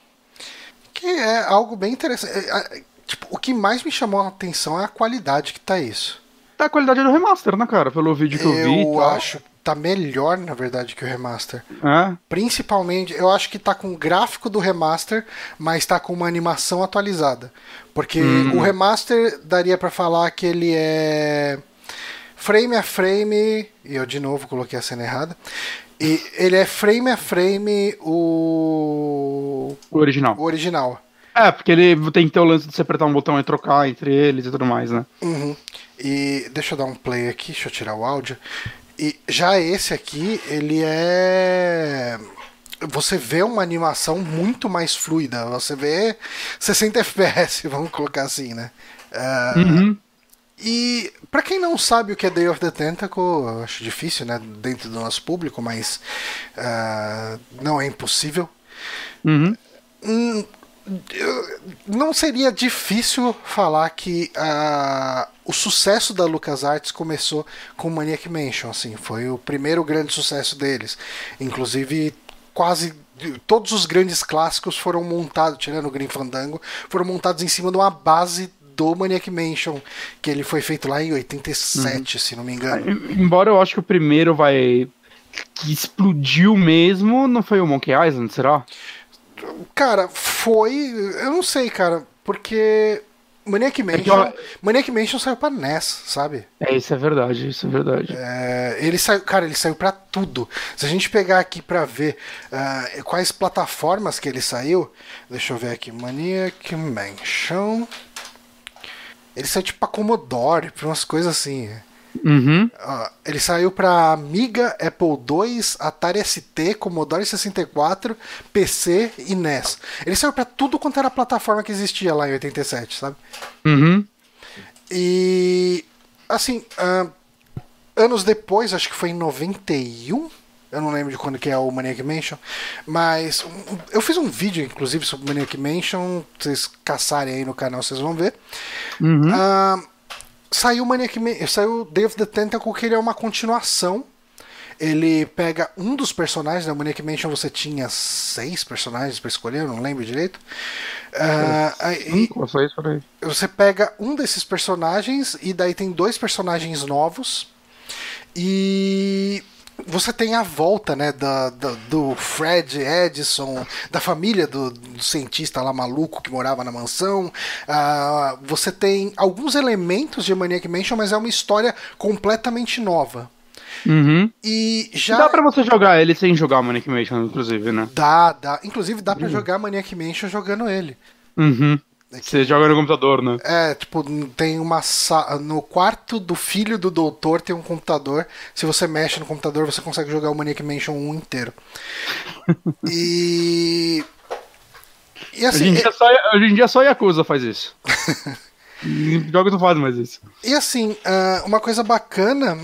Que é algo bem interessante. É, é, tipo, o que mais me chamou a atenção é a qualidade que tá isso. Tá a qualidade do remaster, né, cara? Pelo vídeo que eu, eu vi. Eu acho tá melhor, na verdade, que o remaster. É? Principalmente, eu acho que tá com o gráfico do remaster, mas tá com uma animação atualizada. Porque hum. o remaster daria para falar que ele é frame a frame, e eu de novo coloquei a cena errada. E ele é frame a frame o o original. O original. É, porque ele tem que ter o lance de você apertar um botão e trocar entre eles e tudo mais, né? Uhum. E deixa eu dar um play aqui, deixa eu tirar o áudio. E já esse aqui, ele é. Você vê uma animação muito mais fluida. Você vê 60 FPS, vamos colocar assim, né? Uh, uhum. E para quem não sabe o que é Day of the Tentacle, eu acho difícil, né, dentro do nosso público, mas uh, não é impossível. Uhum. Hum, não seria difícil falar que uh, o sucesso da LucasArts começou com Maniac Mansion, assim, foi o primeiro grande sucesso deles. Inclusive, quase todos os grandes clássicos foram montados, tirando o Green Fandango, foram montados em cima de uma base do Maniac Mansion, que ele foi feito lá em 87, uhum. se não me engano. Embora eu acho que o primeiro vai que explodiu mesmo, não foi o Monkey Island, será? Cara, foi, eu não sei, cara, porque Maniac é Mansion, é Maniac Mansion saiu pra NES, sabe? É, isso é verdade, isso é verdade. É, ele saiu, cara, ele saiu pra tudo. Se a gente pegar aqui pra ver uh, quais plataformas que ele saiu, deixa eu ver aqui, Maniac Mansion. Ele saiu tipo pra Commodore, pra umas coisas assim. Uhum. Uh, ele saiu para Amiga, Apple II, Atari ST, Commodore 64, PC e NES. Ele saiu para tudo quanto era plataforma que existia lá em 87, sabe? Uhum. E assim, uh, anos depois, acho que foi em 91, eu não lembro de quando que é o Maniac Mansion, mas eu fiz um vídeo, inclusive, sobre Maniac Mansion. Vocês caçarem aí no canal, vocês vão ver. Uhum. Uh, saiu Maniac Man saiu of the Tentacle, que ele é uma continuação. Ele pega um dos personagens, da Maniac Mansion você tinha seis personagens para escolher, eu não lembro direito. Uh, seis, você pega um desses personagens e daí tem dois personagens novos. E você tem a volta, né, da, da, do Fred Edison, da família do, do, cientista lá maluco que morava na mansão. Uh, você tem alguns elementos de Maniac Mansion, mas é uma história completamente nova. Uhum. E já. Dá pra você jogar ele sem jogar Maniac Mansion, inclusive, né? Dá, dá. Inclusive dá pra uhum. jogar Maniac Mansion jogando ele. Uhum. É Você joga no computador, né? É, tipo, tem uma sala. No quarto do filho do doutor tem um computador. Se você mexe no computador, você consegue jogar o Maniac Mansion 1 inteiro. e. E assim. Hoje em dia, é... só, hoje em dia só Yakuza faz isso. Jogos não fazem mais isso. E assim, ah, uma coisa bacana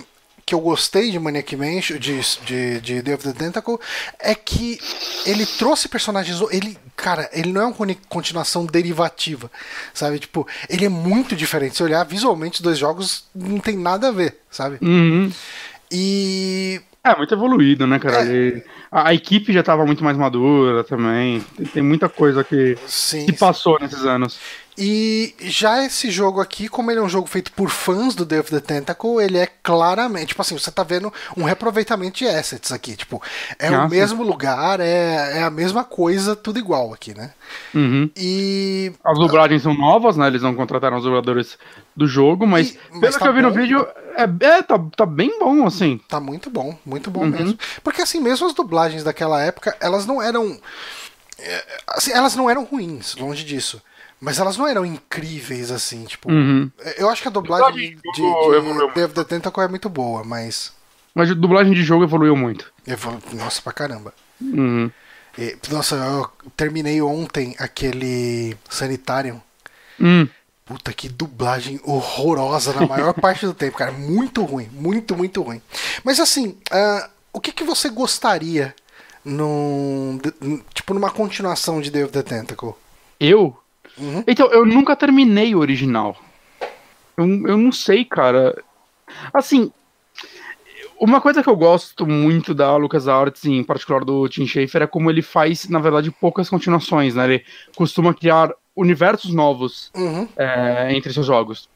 que eu gostei de Maniac Mansion, de, de, de Day of the Tentacle, é que ele trouxe personagens. Ele, cara, ele não é uma continuação derivativa, sabe? Tipo, ele é muito diferente. Se olhar visualmente, os dois jogos não tem nada a ver, sabe? Uhum. E. É, muito evoluído, né, cara? É. A, a, equipe já tava muito mais madura também. Tem, tem muita coisa que sim, se passou nesses anos. E já esse jogo aqui, como ele é um jogo feito por fãs do Day of the Tentacle, ele é claramente, tipo assim, você tá vendo um reaproveitamento de assets aqui, tipo, é Nossa. o mesmo lugar, é, é a mesma coisa, tudo igual aqui, né? Uhum. E... As dublagens são novas, né? Eles não contrataram os dubladores do jogo, mas, e, mas pelo tá que eu vi bom. no vídeo, é, é tá, tá bem bom, assim. Tá muito bom, muito bom uhum. mesmo. Porque assim, mesmo as dublagens daquela época, elas não eram... É, assim, elas não eram ruins, longe disso. Mas elas não eram incríveis, assim, tipo. Uhum. Eu acho que a dublagem de, de, Day of the Tentacle é muito boa, mas. Mas a dublagem de jogo evoluiu muito. Evolu... Nossa, pra caramba. Uhum. E, nossa, eu terminei ontem aquele Sanitarium. Hum. Puta, que dublagem horrorosa na maior parte do tempo, cara. Muito ruim, muito, muito ruim. Mas assim, uh, o que, que você gostaria num. Tipo, numa continuação de Day of the Tentacle? Eu? Uhum. Então, eu nunca terminei o original. Eu, eu não sei, cara. Assim, uma coisa que eu gosto muito da LucasArts, em particular do Tim Schafer, é como ele faz, na verdade, poucas continuações, né? Ele costuma criar universos novos uhum. é, entre seus jogos.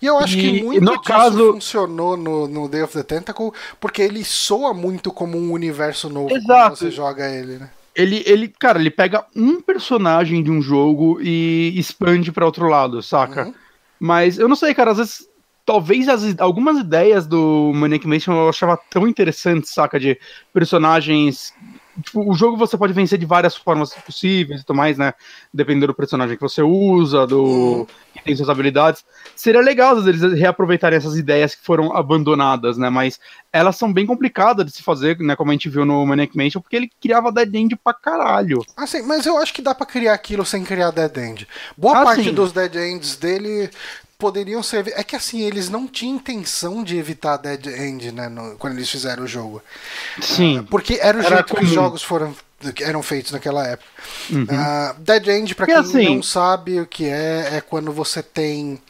E eu acho e, que muito no disso caso... funcionou no, no Day of the Tentacle, porque ele soa muito como um universo novo Exato. quando você joga ele, né? Ele, ele, cara, ele pega um personagem de um jogo e expande para outro lado, saca? Uhum. Mas eu não sei, cara, às vezes talvez as, algumas ideias do Maniac Mansion eu achava tão interessantes, saca? De personagens tipo, o jogo você pode vencer de várias formas possíveis e tudo mais, né? Dependendo do personagem que você usa, do que tem suas habilidades. Seria legal eles reaproveitarem essas ideias que foram abandonadas, né? Mas elas são bem complicadas de se fazer, né? Como a gente viu no Maniac Mansion, porque ele criava Dead End pra caralho. Assim, mas eu acho que dá para criar aquilo sem criar Dead End. Boa ah, parte sim. dos Dead Ends dele poderiam ser. É que assim, eles não tinham intenção de evitar Dead End, né? No, quando eles fizeram o jogo. Sim. Uh, porque era o era jeito comum. que os jogos foram eram feitos naquela época. Uhum. Uh, Dead End, para quem assim, não sabe o que é, é quando você tem.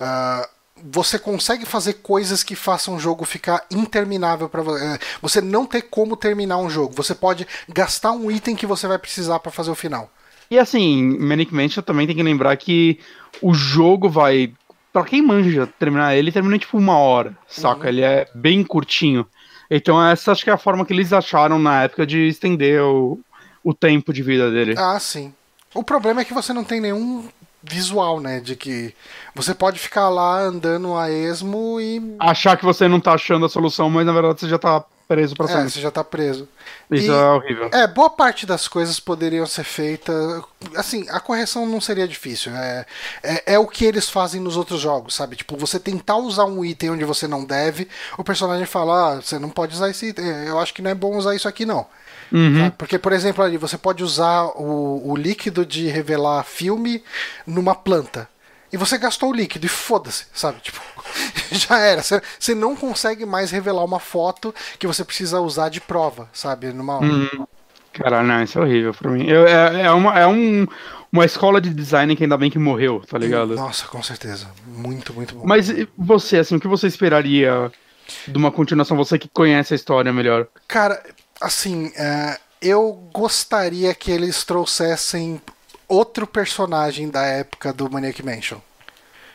Uh, você consegue fazer coisas que façam o jogo ficar interminável para você. Você não ter como terminar um jogo. Você pode gastar um item que você vai precisar para fazer o final. E assim, Manic Mansion também tem que lembrar que o jogo vai Pra quem manja terminar ele, termina tipo uma hora, saca? Uhum. Ele é bem curtinho. Então essa acho que é a forma que eles acharam na época de estender o, o tempo de vida dele. Ah, sim. O problema é que você não tem nenhum visual, né? De que você pode ficar lá andando a esmo e. Achar que você não tá achando a solução, mas na verdade você já tá preso pra sempre. É, você já tá preso. Isso e, é horrível. É, boa parte das coisas poderiam ser feitas. Assim, a correção não seria difícil. É, é, é, o que eles fazem nos outros jogos, sabe? Tipo, você tentar usar um item onde você não deve, o personagem fala: ah, você não pode usar esse item. Eu acho que não é bom usar isso aqui, não. Uhum. Porque, por exemplo, ali você pode usar o, o líquido de revelar filme numa planta e você gastou o líquido e foda-se, sabe? Tipo, já era. Você não consegue mais revelar uma foto que você precisa usar de prova, sabe? Numa hum. Caralho, não, isso é horrível pra mim. Eu, é, é, uma, é um, uma escola de design que ainda bem que morreu, tá ligado? Nossa, com certeza. Muito, muito bom. Mas você, assim, o que você esperaria de uma continuação? Você que conhece a história melhor. Cara, assim, é, eu gostaria que eles trouxessem outro personagem da época do Maniac Mansion.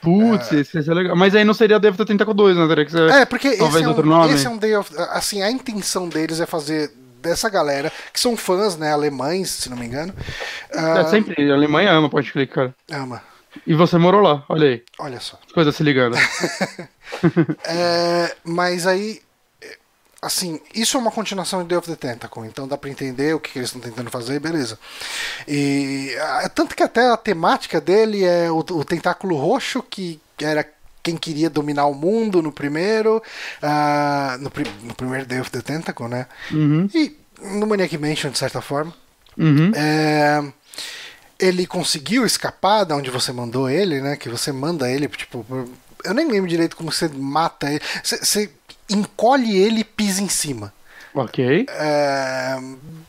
Putz, é... esse é legal. Mas aí não seria of the Tentacle 2, né? Teria que ser é, porque esse é, um, esse é um Day of... Assim, a intenção deles é fazer dessa galera, que são fãs, né, alemães, se não me engano. É uh... sempre, a Alemanha ama pode clicar. Ama. E você morou lá, olha aí. Olha só. Coisa se ligando. é, mas aí assim, isso é uma continuação de Day of the Tentacle, então dá para entender o que, eles estão tentando fazer, beleza. E tanto que até a temática dele é o, o tentáculo roxo que era quem queria dominar o mundo no primeiro, uh, no, no, primeiro Day of the Tentacle, né? Uhum. E no Maniac Mansion, de certa forma. Uhum. É, ele conseguiu escapar da onde você mandou ele, né? Que você manda ele, tipo, eu nem lembro direito como você mata ele. Você encolhe ele e pisa em cima. Ok. É,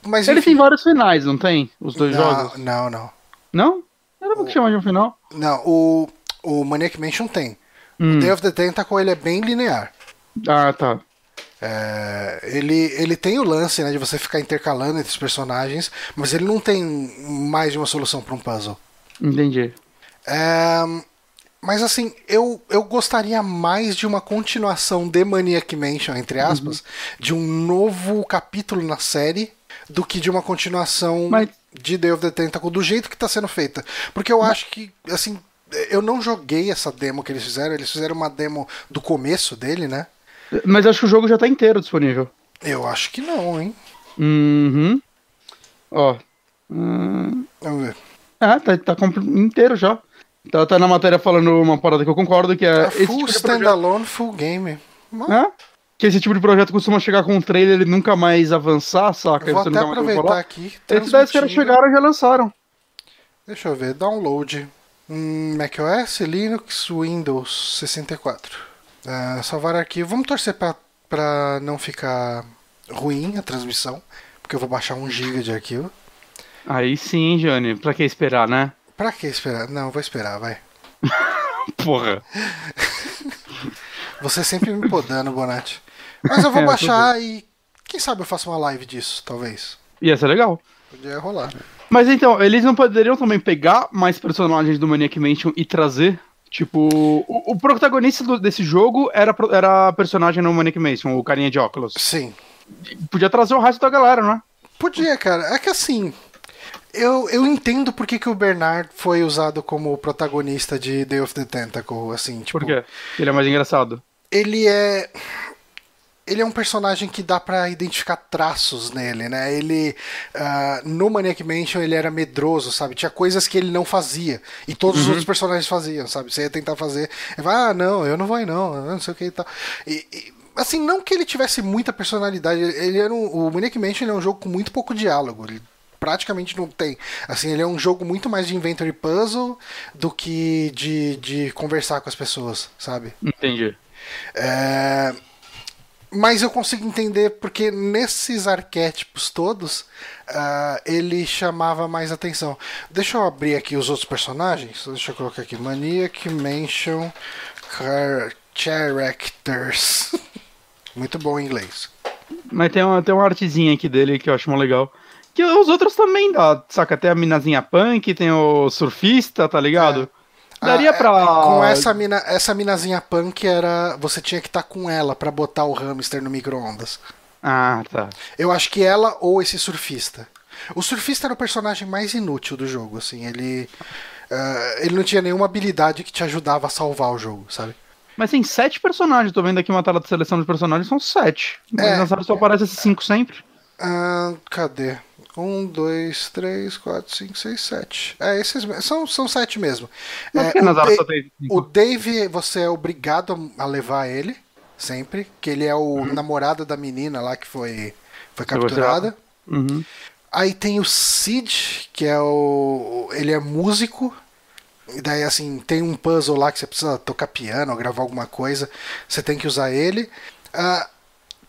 mas Ele enfim, tem vários finais, não tem? Os dois não, jogos? Não, não. Não? Era o que chama de um final? Não, o, o Maniac Mansion tem. Hum. O Day of the Tentacle ele é bem linear. Ah, tá. É, ele, ele tem o lance né, de você ficar intercalando entre os personagens, mas ele não tem mais de uma solução para um puzzle. Entendi. É, mas assim, eu, eu gostaria mais de uma continuação de Maniac Mansion, entre aspas, de um novo capítulo na série, do que de uma continuação Mas- de Day of the Tentacle, do jeito que está sendo feita. Porque eu acho que, assim, eu não joguei essa demo que eles fizeram, eles fizeram uma demo do começo dele, né? Mas acho que o jogo já tá inteiro disponível. Eu acho que não, hein? Uhum. Ó. Hum, Vamos ver. é, tá, tá inteiro já. Tá, tá na matéria falando uma parada que eu concordo, que é. Esse full tipo projeto, standalone, full game. É? Que esse tipo de projeto costuma chegar com um trailer e nunca mais avançar, saca? Vou Você até aproveitar aqui. Esses 10 caras transmitindo. chegaram e já lançaram. Deixa eu ver, download. Hum, macOS, Linux, Windows 64. Ah, salvar arquivo. Vamos torcer pra, pra não ficar ruim a transmissão, porque eu vou baixar 1 GB de arquivo. Aí sim, Jane. Pra que esperar, né? Pra que esperar? Não, vou esperar, vai. Porra. Você sempre me podando, Bonatti. Mas eu vou É, baixar e quem sabe eu faço uma live disso, talvez. Ia ser legal. Podia rolar. Mas então, eles não poderiam também pegar mais personagens do Maniac Mansion e trazer? Tipo, o, o protagonista do- desse jogo era, era personagem no Maniac Mansion, o carinha de óculos. Sim. Podia trazer o resto da galera, né? Podia, cara. É que assim. Eu, eu entendo por que, que o Bernard foi usado como protagonista de Day of the Tentacle, assim, tipo, Por quê? Ele é mais engraçado. ele é ele é um personagem que dá pra identificar traços nele, né? Ele ah, no Maniac Mansion ele era medroso, sabe? Tinha coisas que ele não fazia e todos os outros personagens faziam, sabe? Você ia tentar fazer, ele vai, ah, não, eu não vou aí não, não sei o que e tal. E, e, assim, não que ele tivesse muita personalidade, ele era um, o Maniac Mansion é um jogo com muito pouco diálogo. Ele praticamente não tem. Assim, ele é um jogo muito mais de inventory puzzle do que de, de conversar com as pessoas, sabe? Entendi. É, Mas eu consigo entender porque nesses arquétipos todos ah, ele chamava mais atenção. Deixa eu abrir aqui os outros personagens. Deixa eu colocar aqui: Maniac Mansion Char- Characters. Muito bom em inglês. Mas tem uma, tem uma artezinha aqui dele que eu acho mó legal. Que os outros também dá, saca? Tem a minazinha punk, tem o surfista, tá ligado? Daria Ah, pra. é, Com essa, mina, essa minazinha punk era. Você tinha que estar com ela pra botar o hamster no micro-ondas. Ah, tá. Eu acho que ela ou esse surfista. O surfista era o personagem mais inútil do jogo, assim, ele. ah, ele não tinha nenhuma habilidade que te ajudava a salvar o jogo, sabe? Mas tem sete personagens, tô vendo aqui uma tela de seleção de personagens, são sete. Mas É. na série só aparece esses cinco sempre. Ah, cadê? Um, dois, três, quatro, cinco, seis, sete. É, esses são, são sete mesmo. É, o, na Zara Da- só tem cinco? o Dave, você é obrigado a levar ele, sempre. Que ele é o namorado da menina lá que foi, foi capturada. Uhum. Aí tem o Sid, que é o. Ele é músico. E daí, assim, tem um puzzle lá que você precisa tocar piano gravar alguma coisa. Você tem que usar ele. Ah,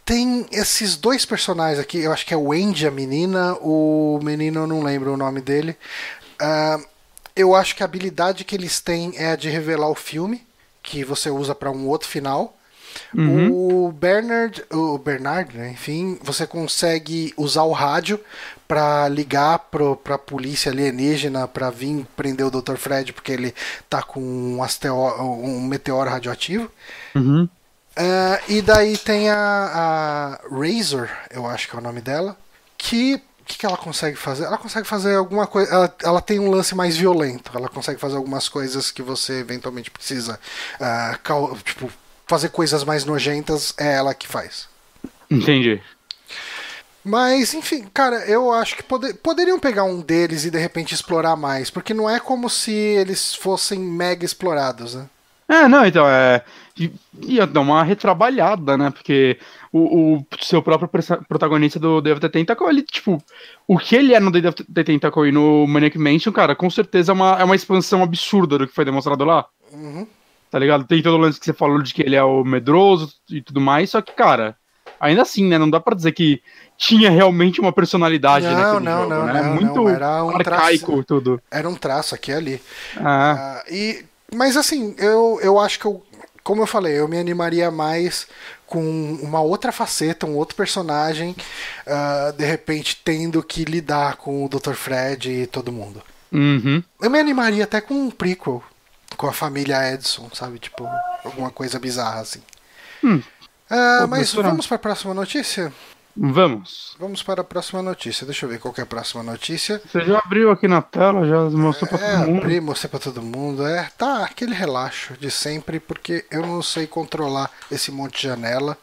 tem esses dois personagens aqui. Eu acho que é o Andy, a menina. O menino, eu não lembro o nome dele. Ah, eu acho que a habilidade que eles têm é a de revelar o filme. Que você usa para um outro final. O Bernard, o Bernard, né, enfim, você consegue usar o rádio para ligar pro, pra polícia alienígena para vir prender o Dr. Fred porque ele tá com um, asteo- um meteoro radioativo. Uhum. Ah, e daí tem a, a Razor, eu acho que é o nome dela, que o que, que ela consegue fazer? Ela consegue fazer alguma coisa. Ela, ela tem um lance mais violento. Ela consegue fazer algumas coisas que você eventualmente precisa. ah, cau- tipo, fazer coisas mais nojentas é ela que faz. Entendi. Mas, enfim, cara, eu acho que pode- poderiam pegar um deles e de repente explorar mais. Porque não é como se eles fossem mega explorados, né? É, não, então, é. Ia dar uma retrabalhada, né? Porque o, o seu próprio protagonista do Day of the Tentacle, ele, tipo, o que ele é no Day of the Tentacle e no Maniac Mansion, cara, com certeza é uma, é uma expansão absurda do que foi demonstrado lá. Uhum. tá ligado? Tem todo o lance que você falou de que ele é o medroso e tudo mais, só que, cara, ainda assim, né? Não dá pra dizer que tinha realmente uma personalidade Não, naquele não, jogo, não, né? não, Muito não, era um arcaico traço- tudo. Era um traço aqui e ali. Ah, Ah, e, mas assim, eu, eu acho que eu, como eu falei, eu me animaria mais com uma outra faceta, um outro personagem, ah, de repente tendo que lidar com o Dr. Fred e todo mundo. uhum. Eu me animaria até com um prequel com a família Edson, sabe? Tipo, alguma coisa bizarra assim. Hum. Pô, mas vamos para a próxima notícia? Vamos. Vamos para a próxima notícia. Deixa eu ver qual é a próxima notícia. Você já abriu aqui na tela, já mostrou É, todo mundo. abri, mostrei pra todo mundo. É, tá, aquele relaxo de sempre, porque eu não sei controlar esse monte de janela.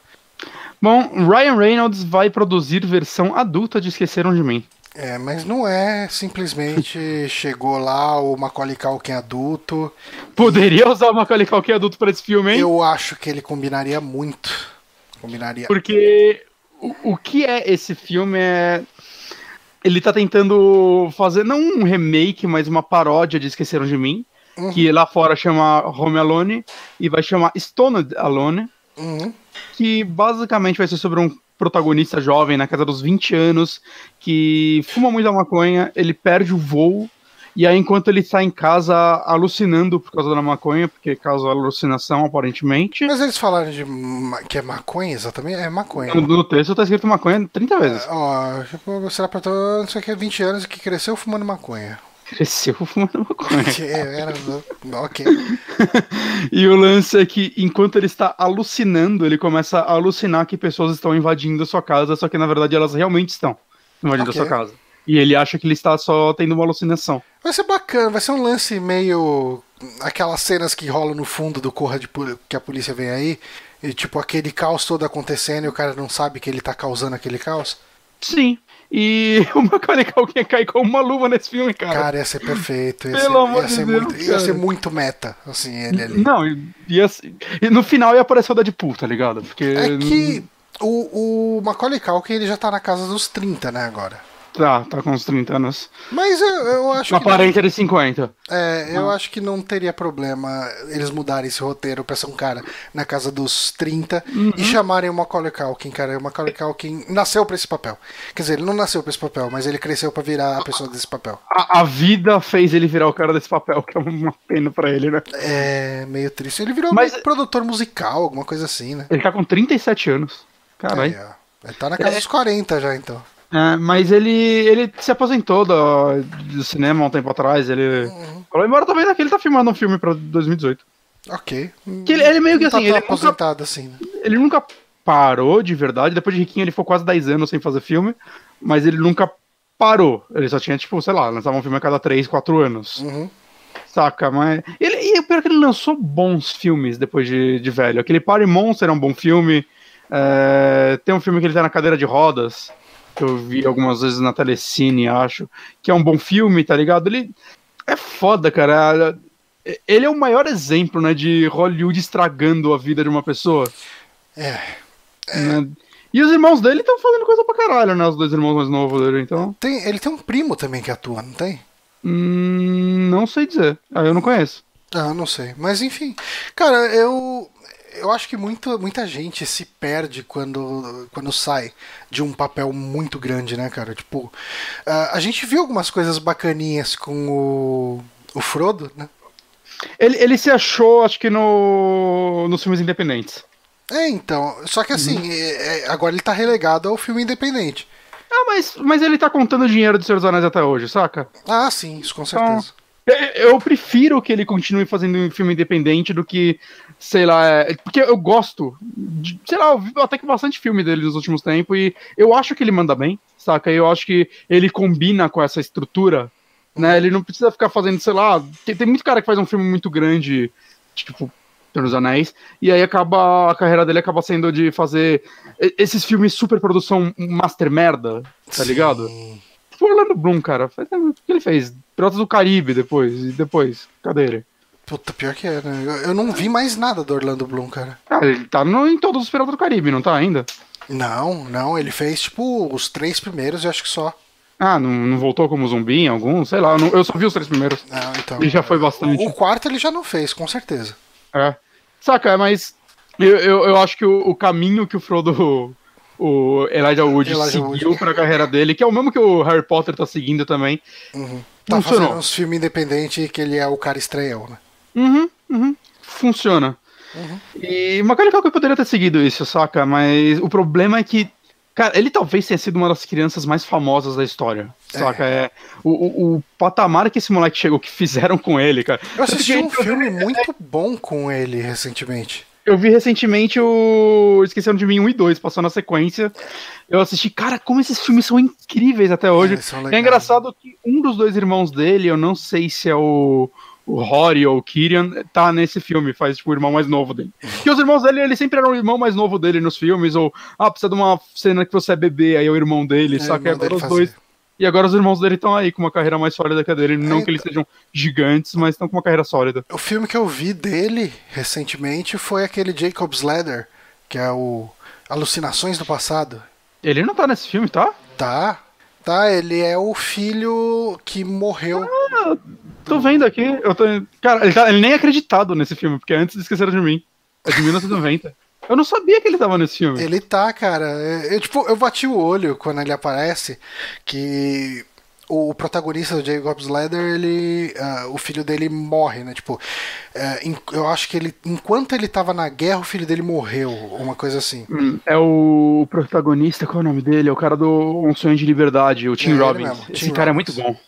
Bom, Ryan Reynolds vai produzir versão adulta de Esqueceram de Mim. É, mas não é simplesmente chegou lá o Macaulay Culkin adulto. Poderia usar o Macaulay Culkin adulto pra esse filme, hein? Eu acho que ele combinaria muito. Combinaria. Porque o, o que é esse filme é. Ele tá tentando fazer, não um remake, mas uma paródia de Esqueceram de Mim. Uhum. Que lá fora chama Home Alone e vai chamar Stoned Alone. Uhum. que basicamente vai ser sobre um protagonista jovem na casa dos 20 anos que fuma muita maconha, ele perde o voo e aí enquanto ele está em casa alucinando por causa da maconha, porque causa alucinação aparentemente. Mas eles falaram de que é maconha exatamente? É maconha. No, no texto tá escrito maconha 30 vezes. Ó, tipo, será pra todo, não sei o que, 20 anos que cresceu fumando maconha. Cresceu fumando maconha. Era, ok. E o lance é que enquanto ele está alucinando, ele começa a alucinar que pessoas estão invadindo a sua casa, só que na verdade elas realmente estão invadindo Ok. a sua casa. E ele acha que ele está só tendo uma alucinação. Vai ser bacana, vai ser um lance meio. Aquelas cenas que rolam no fundo do Corra de Pol- que a polícia vem aí. E tipo, aquele caos todo acontecendo e o cara não sabe que ele tá causando aquele caos. Sim. E o Macaulay Culkin ia cair como uma luva nesse filme, cara. Cara, ia ser perfeito. Ia, Pelo ser, amor ia, de ser Deus, muito, ia ser muito meta, assim, ele ali. Não, ia, e no final ia aparecer o Deadpool, tá ligado? Porque. É que o, o Macaulay Culkin ele já tá na casa dos 30, né, agora. Tá, tá com uns 30 anos. Mas eu, eu acho que. Aparenta de 50. É, eu acho que não teria problema eles mudarem esse roteiro pra ser um cara na casa dos 30 Uhum. e chamarem o Macaulay Culkin, cara. O Macaulay Culkin nasceu pra esse papel. Quer dizer, ele não nasceu pra esse papel, mas ele cresceu pra virar a pessoa desse papel. A, a vida fez ele virar o cara desse papel, que é uma pena pra ele, né? É meio triste. Ele virou Mas- meio produtor musical, alguma coisa assim, né? Ele tá com 37 anos. Caralho. Ó. Ele tá na casa É. dos 40 já, então. É, mas ele, ele se aposentou do, do cinema um tempo atrás. Ele Uhum. falou, embora também daqui ele tá filmando um filme pra 2018. Ok. Que ele- ele meio que tá assim, tão ele nunca- aposentado assim, né? Ele nunca parou de verdade. Depois de Riquinho, ele ficou quase 10 anos sem fazer filme. Mas ele nunca parou. Ele só tinha, tipo, sei lá, lançava um filme a cada 3, 4 anos. Uhum. Saca? Mas. Ele, e o pior é que ele lançou bons filmes depois de, de velho. Aquele Party Monster é um bom filme. É, tem um filme que ele tá na cadeira de rodas. Que eu vi algumas vezes na Telecine, acho. Que é um bom filme, tá ligado? Ele. É foda, cara. Ele é o maior exemplo, né, de Hollywood estragando a vida de uma pessoa. É. né? E os irmãos dele estão fazendo coisa pra caralho, né? Os dois irmãos mais novos dele, então. Tem, ele tem um primo também que atua, não tem? Hum, não sei dizer. Ah, eu não conheço. Ah, não sei. Mas enfim. Cara, eu. Eu acho que muito, muita gente se perde quando, quando sai de um papel muito grande, né, cara? Tipo, ah, a gente viu algumas coisas bacaninhas com o, o Frodo, né? Ele, ele se achou, acho que no, nos filmes independentes. É, então. Só que assim, é- é- agora ele tá relegado ao filme independente. Ah, mas, mas ele tá contando dinheiro do Senhor dos Anéis até hoje, saca? Ah, sim, isso com certeza. Eu, eu prefiro que ele continue fazendo um filme independente do que, sei lá, é- porque eu gosto, de, sei lá, eu vi até que bastante filme dele nos últimos tempos e eu acho que ele manda bem, saca? Eu acho que ele combina com essa estrutura, né? Ele não precisa ficar fazendo, sei lá, tem, tem muito cara que faz um filme muito grande, tipo, Senhor dos Anéis, e aí acaba, a carreira dele acaba sendo de fazer esses filmes super produção master merda, tá ligado? Sim. Tipo, Orlando Bloom, cara. O que ele fez? Piratas do Caribe depois. E depois? Cadê ele? Puta, pior que é, né? Eu, eu não vi mais nada do Orlando Bloom, cara. Ah, ele tá no- em todos os Piratas do Caribe, não tá ainda? Não, não, ele fez, tipo, os três primeiros e acho que só. Ah, não, não voltou como zumbi em algum? Sei lá, eu, não- eu só vi os três primeiros. Não, então. E já foi bastante. O quarto ele já não fez, com certeza. É. Saca, mas eu, eu, eu acho que o, o caminho que o Frodo, o Elijah Wood Elijah seguiu Wood. pra carreira dele, que é o mesmo que o Harry Potter tá seguindo também. Uhum. Tá Funcionou. fazendo uns filmes independentes que ele é o cara estranhão, né? Uhum, uhum. Funciona. Uhum. E Macaulay Culkin poderia ter seguido isso, saca? Mas o problema é que, cara, ele talvez tenha sido uma das crianças mais famosas da história, saca? É, o, o, o patamar que esse moleque chegou, que fizeram com ele, cara. Eu assisti um filme muito bom com ele recentemente. Eu vi recentemente o Esqueceram de Mim 1 e 2, passou na sequência. Eu assisti, cara, como esses filmes são incríveis até hoje. É legais. engraçado que um dos dois irmãos dele, eu não sei se é o, o Rory ou o Kieran, tá nesse filme, faz tipo o irmão mais novo dele. Porque os irmãos dele, ele sempre era o irmão mais novo dele nos filmes, ou, ah, precisa de uma cena que você é bebê, aí é o irmão dele, É, só que agora os fazia. dois. E agora os irmãos dele estão aí com uma carreira mais sólida que a dele. Não É, que eles sejam gigantes, mas estão com uma carreira sólida. O filme que eu vi dele recentemente foi aquele Jacob's Ladder, que é o Alucinações do Passado. Ele não tá nesse filme, tá? Tá? Tá, ele é o filho que morreu. Tô vendo aqui. Eu tô... Cara, ele, tá- ele nem é acreditado nesse filme, porque antes esqueceram de mim. É de 1990. Eu não sabia que ele tava nesse filme. Ele tá, cara. Eu, tipo, eu bati o olho quando ele aparece que o protagonista do Jacob's Ladder, ele, ah, o filho dele morre, né? Tipo, em- eu acho que ele, enquanto ele tava na guerra, o filho dele morreu, uma coisa assim. Hum, É o protagonista, qual é o nome dele? É o cara do Um Sonho de Liberdade, o Tim É, Robbins. Esse Tim cara Robbins. é muito bom.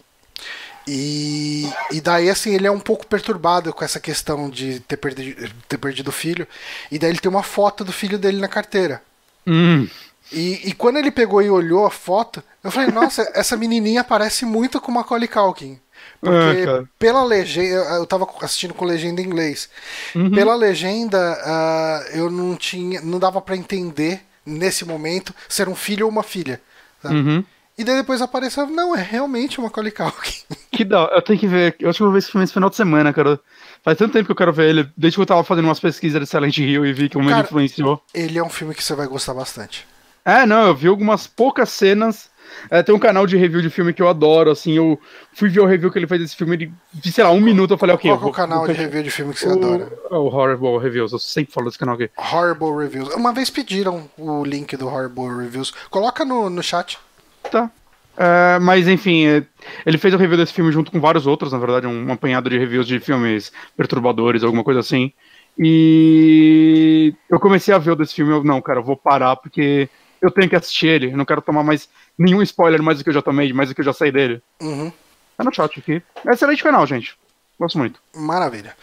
E, e daí, assim, ele é um pouco perturbado com essa questão de ter perdido, ter perdido o filho. E daí ele tem uma foto do filho dele na carteira. Hum, E, e quando ele pegou e olhou a foto, eu falei, nossa, essa menininha parece muito com Macaulay Culkin. Porque cara. pela legenda, eu tava assistindo com legenda em inglês. Uhum. Pela legenda, ah, eu não tinha, não dava pra entender nesse momento se era um filho ou uma filha. uhum. E daí depois apareceu, não, é realmente o Macaulay Culkin. Que da Eu tenho que ver. Eu acho que eu vou ver esse filme esse final de semana, cara. Faz tanto tempo que eu quero ver ele. Desde que eu tava fazendo umas pesquisas de Silent Hill e vi como ele Cara, influenciou. Ele é um filme que você vai gostar bastante. É, não, eu vi algumas poucas cenas. É, tem um canal de review de filme que eu adoro, assim, eu fui ver o review que ele fez desse filme, ele, de, sei lá, um minuto, eu falei, ok, Qual que é o canal vou de review de filme que você o, adora? é o Horrible Reviews, eu sempre falo desse canal aqui. Horrible Reviews. Uma vez pediram o link do Horrible Reviews. Coloca no, no chat. Tá. É, mas enfim, é, ele fez o review desse filme junto com vários outros, na verdade, um, apanhado de reviews de filmes perturbadores, alguma coisa assim. E eu comecei a ver o desse filme, eu, não, cara, eu vou parar porque eu tenho que assistir ele, eu não quero tomar mais nenhum spoiler mais do que eu já tomei, mais do que eu já sei dele. Uhum. Tá no chat aqui. É excelente canal, gente. Gosto muito. Maravilha.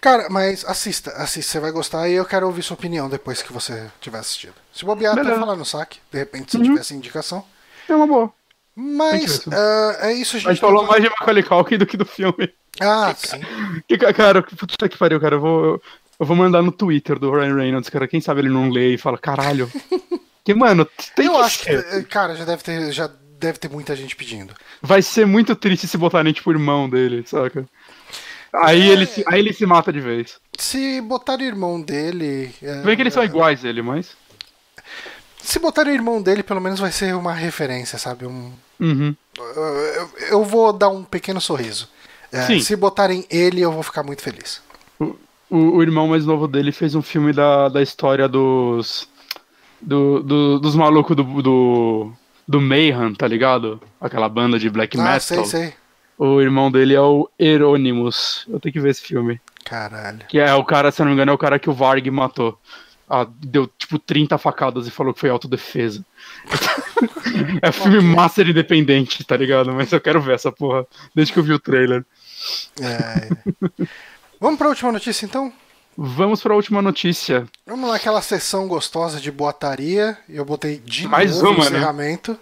Cara, mas assista, assista, você vai gostar e eu quero ouvir sua opinião depois que você tiver assistido. Se bobear, até Beleza. falar no saque, de repente, se Uhum. tiver essa indicação. É uma boa. Mas ah, é isso, gente. A gente falou mais de Macaulay Culkin do que do filme. Ah, sim. Que, ca- cara, puta que pariu, cara. Eu vou, eu vou mandar no Twitter do Ryan Reynolds, cara. Quem sabe ele não lê e fala, caralho. Que, mano, tem Eu que acho que, ser. eh, cara, já deve ter, já deve ter muita gente pedindo. Vai ser muito triste se botarem, tipo, o irmão dele, saca? Aí, É. ele se, aí ele se mata de vez. Se botar o irmão dele. eh, Vê que eles são iguais, ele, mas. Se botar o irmão dele, pelo menos vai ser uma referência, sabe? Um, Uhum. eu, vou dar um pequeno sorriso. Sim. se botarem ele, eu vou ficar muito feliz. O, o, o irmão mais novo dele fez um filme da, da história dos. Do, do- dos malucos do, do. Do Mayhem, tá ligado? Aquela banda de black ah, metal. sei, sei. O irmão dele é o Hieronymus. Eu tenho que ver esse filme. Caralho. Que é o cara, se não me engano, é o cara que o Varg matou. Ah, deu tipo 30 facadas e falou que foi autodefesa. é filme master independente, tá ligado? Mas eu quero ver essa porra, desde que eu vi o trailer. É. Vamos pra última notícia então? Vamos pra última notícia. Vamos naquela sessão gostosa de boataria. Eu botei de Mais novo uma, né? encerramento.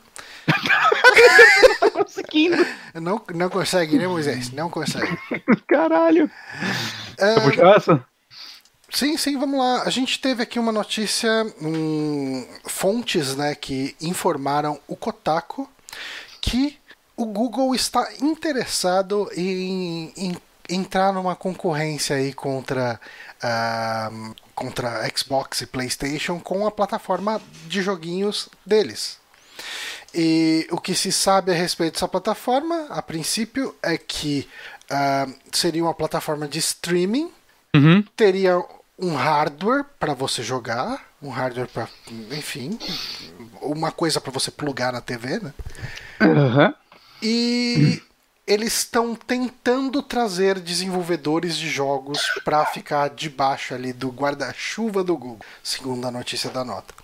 Tá conseguindo. Não, não consegue, né, Moisés? Não consegue. Caralho. É, Quer puxar essa? Sim, sim, vamos lá. A gente teve aqui uma notícia, hum, fontes né, que informaram o Kotaku que o Google está interessado em, em entrar numa concorrência aí contra, ah, contra Xbox e PlayStation com a plataforma de joguinhos deles. E o que se sabe a respeito dessa plataforma, a princípio, é que ah, seria uma plataforma de streaming Uhum. Teria um hardware para você jogar, um hardware para, enfim, uma coisa para você plugar na TV, né? Uhum. E eles estão tentando trazer desenvolvedores de jogos para ficar debaixo ali do guarda-chuva do Google, segundo a notícia da nota.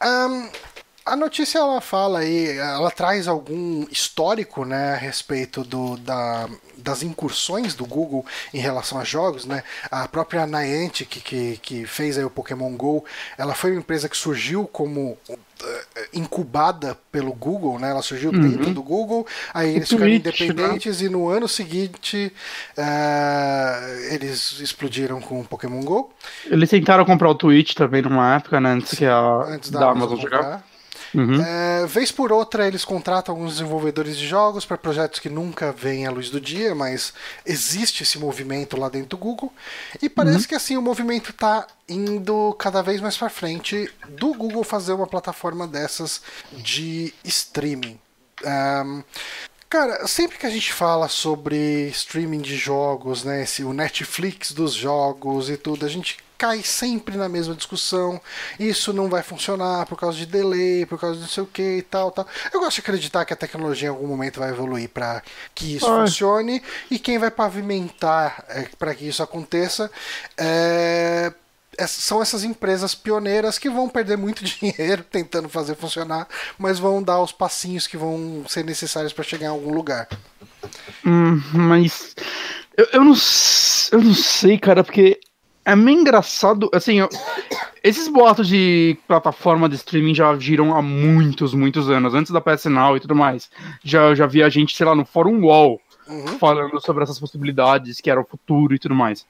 Um, a notícia ela fala aí, ela traz algum histórico, né, a respeito do, da, das incursões do Google em relação a jogos, né? A própria Niantic que, que, que fez aí o Pokémon Go, ela foi uma empresa que surgiu como uh, incubada pelo Google, né? Ela surgiu uhum. dentro do Google, aí eles ficaram independentes né? e no ano seguinte uh, eles explodiram com o Pokémon Go. Eles tentaram comprar o Twitch também numa época, né? Antes que a antes da, da Amazon, Amazon jogar. Uhum. É, vez por outra, eles contratam alguns desenvolvedores de jogos para projetos que nunca vêm à luz do dia, mas existe esse movimento lá dentro do Google. E parece uhum. que assim o movimento está indo cada vez mais para frente do Google fazer uma plataforma dessas de streaming. Um, Cara, sempre que a gente fala sobre streaming de jogos, né, esse, o Netflix dos jogos e tudo, a gente cai sempre na mesma discussão. Isso não vai funcionar por causa de delay, por causa de não sei o que e tal, tal. Eu gosto de acreditar que a tecnologia em algum momento vai evoluir para que isso funcione e quem vai pavimentar é, para que isso aconteça é, são essas empresas pioneiras que vão perder muito dinheiro tentando fazer funcionar, mas vão dar os passinhos que vão ser necessários para chegar em algum lugar. Hum, mas eu, eu, não, eu não sei, cara, porque é meio engraçado, assim, eu, esses boatos de plataforma de streaming já giram há muitos, muitos anos, antes da PS Now e tudo mais. Já, já vi a gente, sei lá, no Fórum Wall uhum. falando sobre essas possibilidades, que era o futuro e tudo mais.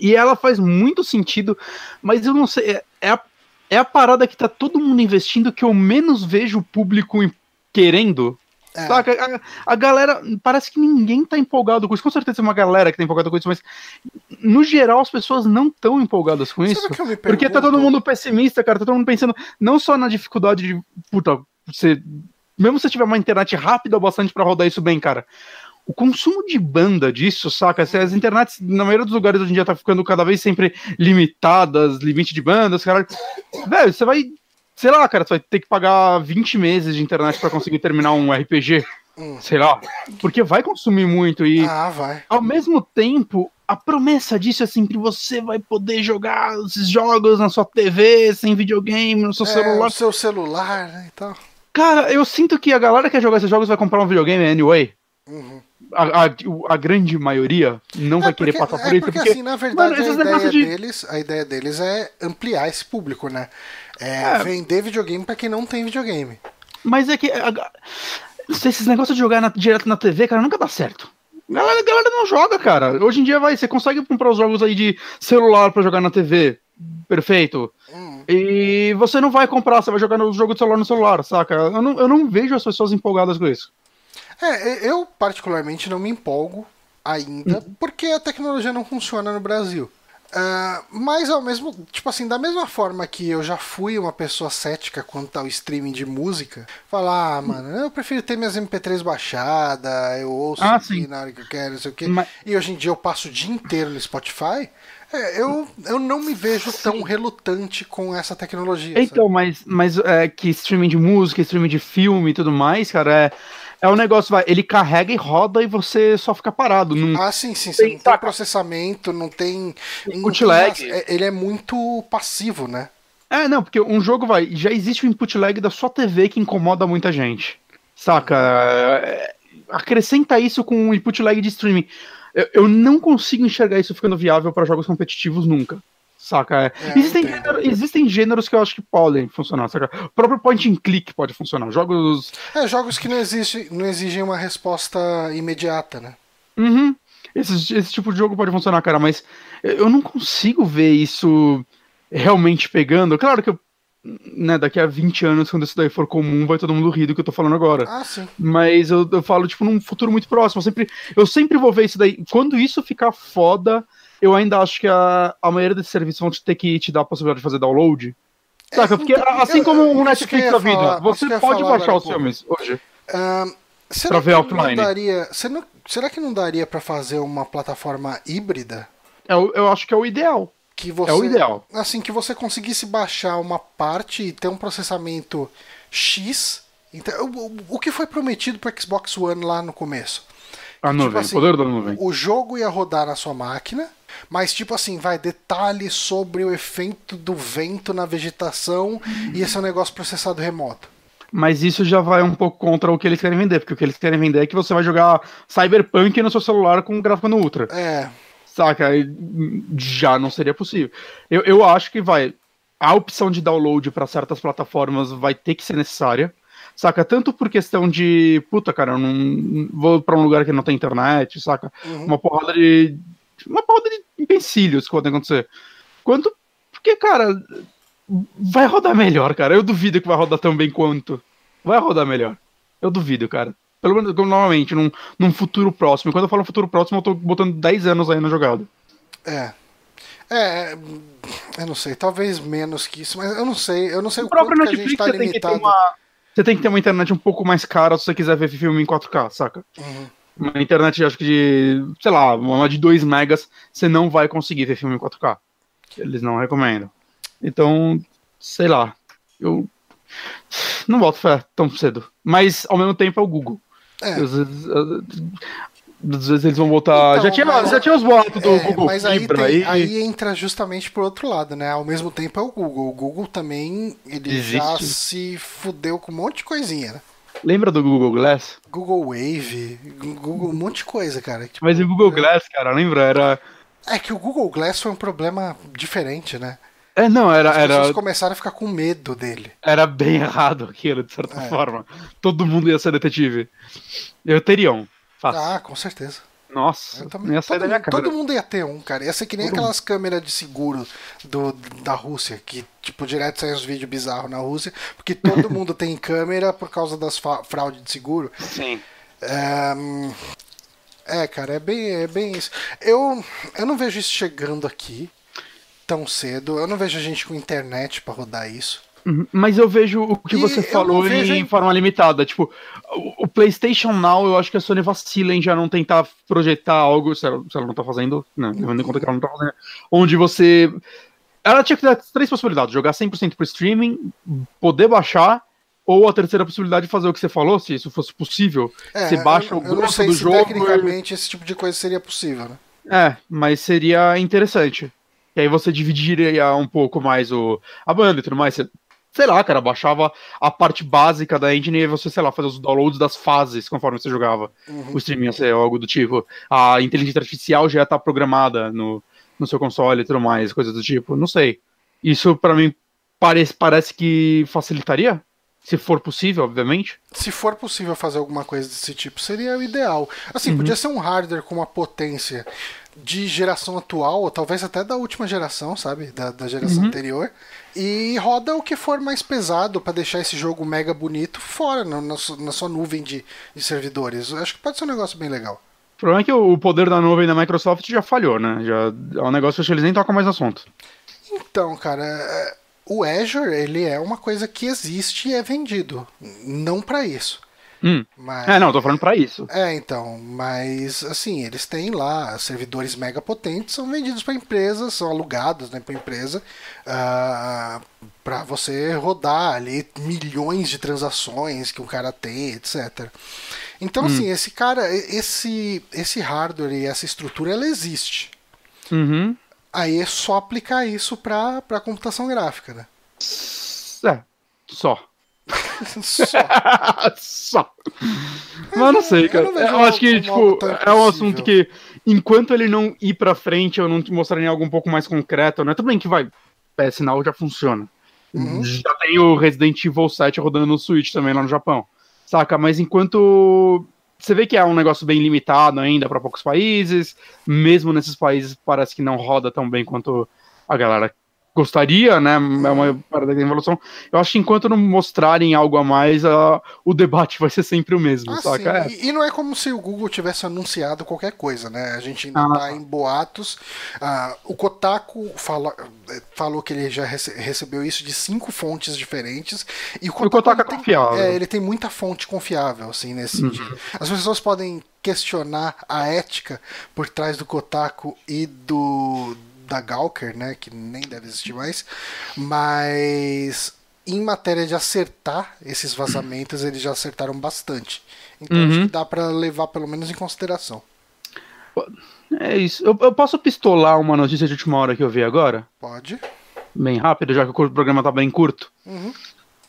E ela faz muito sentido, mas eu não sei, é, é, a, é a parada que tá todo mundo investindo que eu menos vejo o público querendo é. Saca? A, a, galera. Parece que ninguém tá empolgado com isso. Com certeza tem uma galera que tá empolgada com isso, mas no geral as pessoas não estão empolgadas com isso. Porque tá todo mundo pessimista, cara. Tá todo mundo pensando não só na dificuldade de. Puta, você. Mesmo se tiver uma internet rápida bastante para rodar isso bem, cara. O consumo de banda disso, saca? As internets, na maioria dos lugares hoje em dia, tá ficando cada vez sempre limitadas, limite de bandas, cara. Velho, você vai sei lá, cara, tu vai ter que pagar 20 meses de internet para conseguir terminar um RPG. Hum. Sei lá. Porque vai consumir muito e. Ah, vai. Ao mesmo tempo, a promessa disso é sempre você vai poder jogar esses jogos na sua TV, sem videogame, no seu é, celular. No seu celular, né? Então. Cara, eu sinto que a galera que quer jogar esses jogos vai comprar um videogame anyway. Uhum. A, a, a, grande maioria não é vai querer passar por é isso. Porque, porque, assim, na verdade, mano, a, ideia de... deles, a ideia deles é ampliar esse público, né? É, é. vender videogame para quem não tem videogame. Mas é que. A, esses negócios de jogar na, direto na TV, cara, nunca dá certo. A galera, galera não joga, cara. Hoje em dia vai, você consegue comprar os jogos aí de celular para jogar na TV. Perfeito. Hum. E você não vai comprar, você vai jogar no jogo de celular no celular, saca? Eu não, eu não vejo as pessoas empolgadas com isso. É, eu particularmente não me empolgo ainda, hum. porque a tecnologia não funciona no Brasil. Uh, mas ao mesmo, tipo assim, da mesma forma que eu já fui uma pessoa cética quanto ao streaming de música, falar, ah, mano, eu prefiro ter minhas MP3 baixadas, eu ouço ah, aqui na hora que eu quero, não sei o quê. Mas... E hoje em dia eu passo o dia inteiro no Spotify. É, eu, eu não me vejo tão relutante com essa tecnologia. Então, sabe? mas, mas é, que streaming de música, streaming de filme e tudo mais, cara, é é um negócio, vai, ele carrega e roda e você só fica parado. Não ah, sim, sim. Tem, não tem processamento, não tem. Input lag. É, ele é muito passivo, né? É, não, porque um jogo vai. Já existe o input lag da sua TV que incomoda muita gente. Saca? É, acrescenta isso com o input lag de streaming. Eu, eu não consigo enxergar isso ficando viável para jogos competitivos nunca. Saca? É. É, existem, gêneros, existem gêneros que eu acho que podem funcionar, saca? O próprio point and click pode funcionar. Jogos. É, jogos que não, existe, não exigem uma resposta imediata, né? Uhum. Esse, esse tipo de jogo pode funcionar, cara, mas eu não consigo ver isso realmente pegando. Claro que eu, né, daqui a 20 anos, quando isso daí for comum, vai todo mundo rir do que eu tô falando agora. Ah, sim. Mas eu, eu falo, tipo, num futuro muito próximo. Eu sempre, eu sempre vou ver isso daí. Quando isso ficar foda, eu ainda acho que a, a maioria desses serviços vão ter que te dar a possibilidade de fazer download. Saca? Porque então, assim como o Netflix da vida, você pode baixar os filmes hoje. Uh, pra ver offline. Daria, não, será que não daria para fazer uma plataforma híbrida? Eu, eu acho que é o ideal. Que você, é o ideal. Assim, que você conseguisse baixar uma parte e ter um processamento X. Então, o, o que foi prometido para Xbox One lá no começo? A nuvem, tipo assim, o poder da nuvem. O jogo ia rodar na sua máquina, mas tipo assim, vai detalhes sobre o efeito do vento na vegetação e esse é um negócio processado remoto. Mas isso já vai um pouco contra o que eles querem vender, porque o que eles querem vender é que você vai jogar Cyberpunk no seu celular com gráfico no Ultra. É. Saca? Já não seria possível. Eu, eu acho que vai. A opção de download para certas plataformas vai ter que ser necessária. Saca? Tanto por questão de. Puta, cara, eu não vou para um lugar que não tem internet, saca? Uhum. Uma porrada de. Uma porrada de empecilhos que podem acontecer. Quanto. Porque, cara. Vai rodar melhor, cara. Eu duvido que vai rodar tão bem quanto. Vai rodar melhor. Eu duvido, cara. Pelo menos, normalmente, num, num futuro próximo. Quando eu falo futuro próximo, eu tô botando 10 anos aí na jogada. É. É, eu não sei, talvez menos que isso, mas eu não sei, eu não sei o, o próprio Netflix, a gente tá você limitado. Tem que ter uma, você tem que ter uma internet um pouco mais cara se você quiser ver filme em 4K, saca? Uhum. Uma internet, acho que de, sei lá, uma de 2 megas, você não vai conseguir ver filme em 4K. Eles não recomendam. Então, sei lá, eu não boto fé tão cedo. Mas, ao mesmo tempo, é o Google. É. Às, vezes, às vezes eles vão voltar. Então, já, tinha, mas, já tinha os boatos do é, Google mas aí, Fibra, tem, aí... aí entra justamente pro outro lado, né? Ao mesmo tempo é o Google. O Google também ele Existe. já se fudeu com um monte de coisinha, né? Lembra do Google Glass? Google Wave, Google, um monte de coisa, cara. Tipo, mas o Google. Glass, cara, lembra? Era. É que o Google Glass foi um problema diferente, né? É, não, era. As pessoas era... começaram a ficar com medo dele. Era bem errado aquilo, de certa é. forma. Todo mundo ia ser detetive. Eu teria um. Fácil. Ah, com certeza. Nossa, eu também, ia sair todo, da minha todo mundo ia ter um, cara. Ia ser que nem todo aquelas mundo. câmeras de seguro do, da Rússia, que, tipo, direto saem uns vídeos bizarros na Rússia, porque todo mundo tem câmera por causa das fraudes de seguro. Sim. É, é, cara, é bem, é bem isso. Eu, eu não vejo isso chegando aqui tão cedo. Eu não vejo a gente com internet para rodar isso. Mas eu vejo o que e você falou vejo... em forma limitada. Tipo, o, PlayStation Now, eu acho que a Sony vacila em já não tentar projetar algo, se ela, se ela não tá fazendo, né? Levando em conta que ela não tá fazendo. Onde você. Ela tinha que dar três possibilidades: jogar 100% pro streaming, poder baixar, ou a terceira possibilidade de fazer o que você falou, se isso fosse possível. É, você baixa eu, o grosso eu não sei do se jogo. Tecnicamente, e... esse tipo de coisa seria possível, né? É, mas seria interessante. E aí você dividiria um pouco mais o, a banda e tudo mais. Você sei lá, cara, baixava a parte básica da engine e você, sei lá, fazia os downloads das fases conforme você jogava. Uhum. O streaming ia ser algo do tipo. A inteligência artificial já está programada no, no seu console e tudo mais, coisas do tipo. Não sei. Isso para mim parece, parece que facilitaria. Se for possível, obviamente. Se for possível fazer alguma coisa desse tipo, seria o ideal. Assim, uhum. podia ser um hardware com uma potência de geração atual, ou talvez até da última geração, sabe? Da, da geração uhum. anterior. E roda o que for mais pesado para deixar esse jogo mega bonito fora, na, na, na sua nuvem de, de servidores. acho que pode ser um negócio bem legal. O problema é que o poder da nuvem da Microsoft já falhou, né? Já é um negócio que eles nem tocam mais assunto. Então, cara, é, o Azure, ele é uma coisa que existe e é vendido. Não para isso. Hum. Mas, é, não, tô falando para isso. É, então, mas assim, eles têm lá servidores mega potentes, são vendidos para empresas, são alugados né, para empresa, uh, ah, para você rodar ali milhões de transações que o cara tem, etc. Então, hum. assim, esse cara, esse, esse hardware e essa estrutura, ela existe. Uhum. Aí é só aplicar isso para computação gráfica, né? É, só. Só. Só. Mas não sei, cara. Eu, eu acho que, tipo, é um assunto que, enquanto ele não ir pra frente, eu não te mostraria algo um pouco mais concreto, né? Tudo bem que vai. PS sinal já funciona. Uhum. Já tem o Resident Evil 7 rodando no Switch também lá no Japão. Saca? Mas enquanto. Você vê que é um negócio bem limitado ainda para poucos países, mesmo nesses países parece que não roda tão bem quanto a galera gostaria, né? É uma parada da evolução. Eu acho que enquanto não mostrarem algo a mais, a, o debate vai ser sempre o mesmo, ah, saca? É. E, e, não é como se o Google tivesse anunciado qualquer coisa, né? A gente ainda ah. tá em boatos. Ah, o Kotaku fala, falou que ele já rece recebeu isso de cinco fontes diferentes. E o Kotaku, o Kotaku é tem, confiável. É, ele tem muita fonte confiável, assim, nesse uhum. sentido. As pessoas podem questionar a ética por trás do Kotaku e do da Gawker, né, que nem deve existir mais, mas em matéria de acertar esses vazamentos, eles já acertaram bastante. Então uhum. acho que dá para levar pelo menos em consideração. É isso. Eu, eu, posso pistolar uma notícia de última hora que eu vi agora? Pode. Bem rápido, já que o programa tá bem curto. Uhum.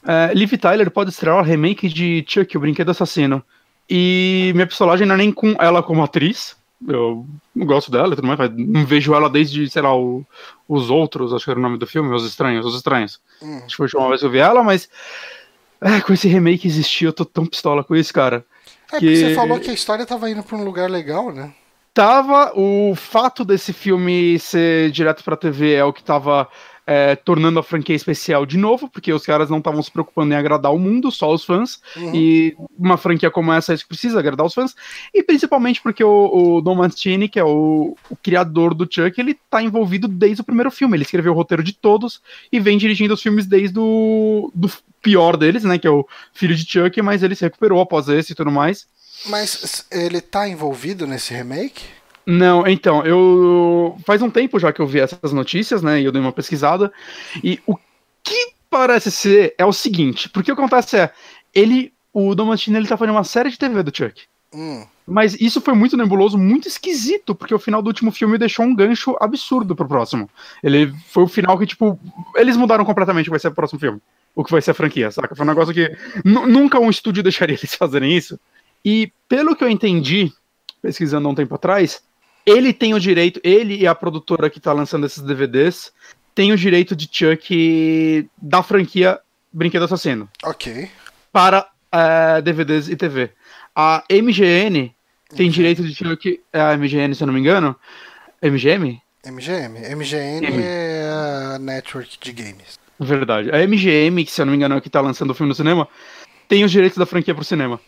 É, Liv Tyler pode estrear o remake de Chuck, o Brinquedo Assassino. E minha pistolagem não é nem com ela como atriz, eu gosto dela tudo mais, não vejo ela desde, sei lá, o, os outros, acho que era o nome do filme, Os Estranhos, Os Estranhos. Hum. Acho que foi a última vez que eu vi ela, mas é, com esse remake existir, eu tô tão pistola com isso, cara. É, que... você falou que a história tava indo pra um lugar legal, né? Tava, o fato desse filme ser direto pra TV é o que tava é, tornando a franquia especial de novo, porque os caras não estavam se preocupando em agradar o mundo, só os fãs. Uhum. E uma franquia como essa é isso que precisa agradar os fãs. E principalmente porque o, o Don Mancini, que é o, o, criador do Chuck, ele tá envolvido desde o primeiro filme. Ele escreveu o roteiro de todos e vem dirigindo os filmes desde o do pior deles, né? Que é o filho de Chuck, mas ele se recuperou após esse e tudo mais. Mas ele tá envolvido nesse remake? Não, então, eu. Faz um tempo já que eu vi essas notícias, né? E eu dei uma pesquisada. E o que parece ser é o seguinte: porque o que acontece é. Ele. O Domantino ele tá fazendo uma série de TV do Chuck. Hum. Mas isso foi muito nebuloso, muito esquisito, porque o final do último filme deixou um gancho absurdo pro próximo. Ele foi o final que, tipo, eles mudaram completamente o que vai ser o próximo filme. O que vai ser a franquia, saca? Foi um negócio que nunca um estúdio deixaria eles fazerem isso. E pelo que eu entendi, pesquisando há um tempo atrás, ele tem o direito, ele e a produtora que tá lançando esses DVDs, tem o direito de Chuck da franquia Brinquedo Assassino. Ok. Para uh, é, DVDs e TV. A MGN tem okay. direito de Chuck. É a MGN, se eu não me engano. MGM? MGM. MGN M. é a network de games. Verdade. A MGM, que se eu não me engano é que tá lançando o filme no cinema, tem os direitos da franquia pro cinema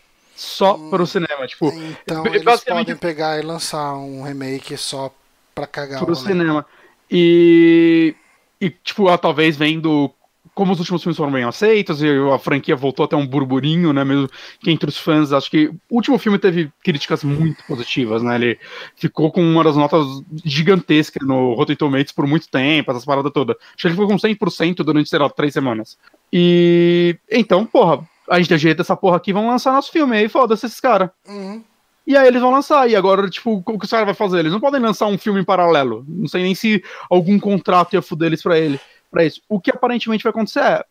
só hum, pro cinema. Tipo, então eles podem pegar e lançar um remake só pra cagar pro cinema. E, e tipo, ah, talvez vendo como os últimos filmes foram bem aceitos e a franquia voltou até um burburinho, né? Mesmo que entre os fãs, acho que o último filme teve críticas muito positivas, né? Ele ficou com uma das notas gigantescas no Rotten Tomatoes por muito tempo, essas paradas todas. Acho que ele ficou com 100% durante, sei lá, três semanas. E então, porra, a gente tem jeito dessa porra aqui, vamos lançar nosso filme aí, foda-se esses caras. Uhum. E aí eles vão lançar, e agora, tipo, o que os caras vão fazer? Eles não podem lançar um filme em paralelo. Não sei nem se algum contrato ia fuder eles pra ele. Pra isso. O que aparentemente vai acontecer é,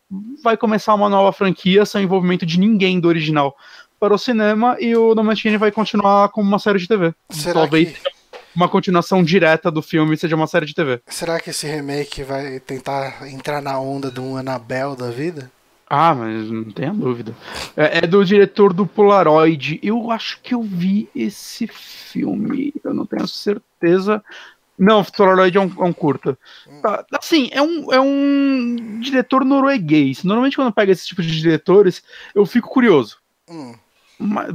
vai começar uma nova franquia sem envolvimento de ninguém do original para o cinema, e o Domantini vai continuar como uma série de TV. Será Talvez que... uma continuação direta do filme seja uma série de TV. Será que esse remake vai tentar entrar na onda de um Annabelle da vida? Ah, mas não tenha dúvida. É, é, do diretor do Polaroid. Eu acho que eu vi esse filme. Eu não tenho certeza. Não, Polaroid é um, é um curta. Tá, assim, é um, é um diretor norueguês. Normalmente, quando pega esse tipo de diretores, eu fico curioso. Hum.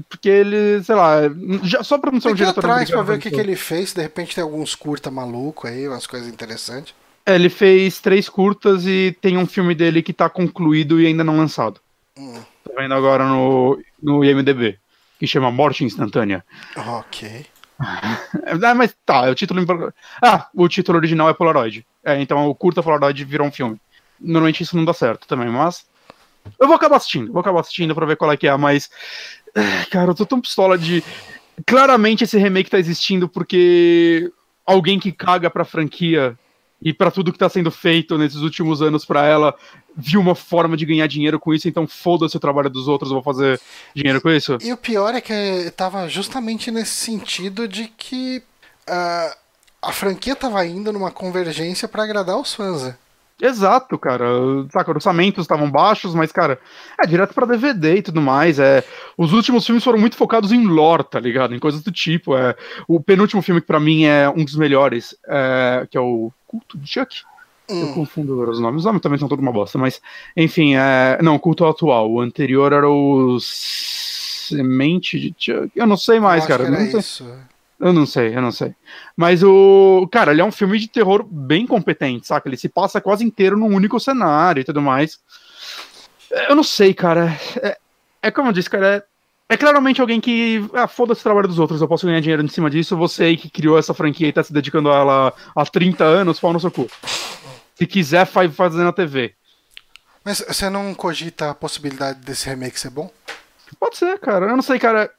Porque ele, sei lá, já, só pra não ser um diretor. atrás pra ver o que, que ele fez. De repente tem alguns curta maluco aí, umas coisas interessantes. É, ele fez três curtas e tem um filme dele que tá concluído e ainda não lançado. Hum. Tô vendo agora no, no IMDB, que chama Morte Instantânea. Ok. ah, mas tá, é o título. Ah, o título original é Polaroid. É, então o curta Polaroid virou um filme. Normalmente isso não dá certo também, mas. Eu vou acabar assistindo, vou acabar assistindo pra ver qual é que é, mas. Cara, eu tô tão pistola de. Claramente esse remake tá existindo porque alguém que caga pra franquia e para tudo que está sendo feito nesses últimos anos para ela, viu uma forma de ganhar dinheiro com isso, então foda-se o trabalho dos outros, vou fazer dinheiro com isso. E o pior é que estava justamente nesse sentido de que uh, a franquia estava indo numa convergência para agradar os fãs. Exato, cara. Saca, orçamentos estavam baixos, mas, cara, é direto para DVD e tudo mais. É, os últimos filmes foram muito focados em lore, tá ligado? Em coisas do tipo. É, o penúltimo filme que para mim é um dos melhores, é, que é o Culto de Chuck. Hum. Eu confundo os nomes. Os nomes também são tudo uma bosta, mas enfim, é... não, culto atual. O anterior era o Semente de Chuck. Eu não sei mais, cara. Não isso. Eu não sei, eu não sei. Mas o. Cara, ele é um filme de terror bem competente, saca? Ele se passa quase inteiro num único cenário e tudo mais. Eu não sei, cara. É, é como eu disse, cara. É, é claramente alguém que. Ah, foda-se o trabalho dos outros, eu posso ganhar dinheiro em cima disso. Você aí que criou essa franquia e tá se dedicando a ela há 30 anos, pau no seu cu. Se quiser, faz fazer na TV. Mas você não cogita a possibilidade desse remake ser bom? Pode ser, cara. Eu não sei, cara.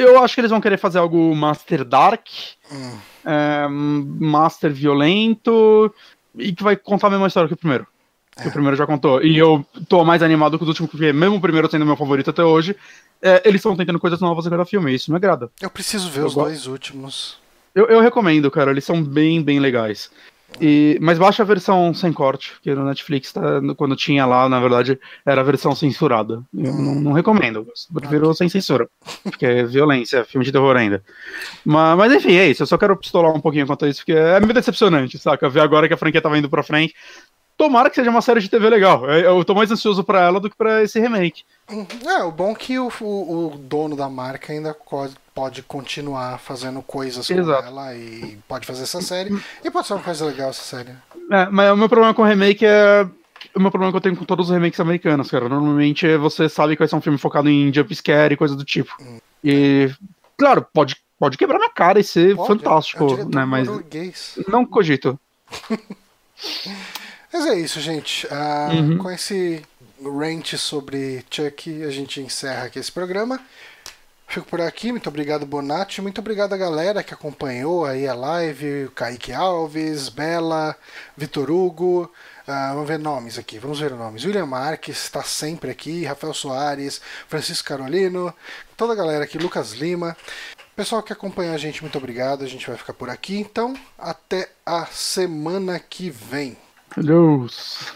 Eu acho que eles vão querer fazer algo Master Dark, Hum. é, Master Violento, e que vai contar a mesma história que o primeiro. Que É. o primeiro já contou. E eu tô mais animado que os últimos, porque mesmo o primeiro sendo meu favorito até hoje, é, eles estão tentando coisas novas a cada filme, e isso me agrada. Eu preciso ver Eu os dois últimos. Eu, eu recomendo, cara, eles são bem, bem legais. E, mas baixa a versão sem corte, que no Netflix, tá, quando tinha lá, na verdade, era a versão censurada. Eu não, não recomendo, eu prefiro sem censura, porque é violência, filme de terror ainda. Mas, mas enfim, é isso, eu só quero pistolar um pouquinho quanto a isso, porque é meio decepcionante, saca? Ver agora que a franquia tava indo pra frente. Tomara que seja uma série de TV legal. Eu eu tô mais ansioso pra ela do que pra esse remake. Hum, É, o bom é que o, o, o dono da marca ainda pode continuar fazendo coisas com Exato. ela e pode fazer essa série. E pode ser uma coisa legal essa série. É, mas o meu problema com remake é. O meu problema que eu tenho com todos os remakes americanos, cara. Normalmente é você sabe que vai ser um filme focado em jumpscare e coisa do tipo. E. Claro, pode, pode quebrar na cara e ser Pode, fantástico, é o diretor né? Mas norueguês. não cogito. Mas é isso, gente. Ah, Uhum. Com esse rant sobre Chuck, a gente encerra aqui esse programa. Fico por aqui, muito obrigado, Bonatti. Muito obrigado a galera que acompanhou aí a live, o Kaique Alves, Bela, Vitor Hugo. Ah, vamos ver nomes aqui, vamos ver nomes. William Marques está sempre aqui, Rafael Soares, Francisco Carolino, toda a galera aqui, Lucas Lima. Pessoal que acompanha a gente, muito obrigado. A gente vai ficar por aqui. Então, até a semana que vem. Adeus.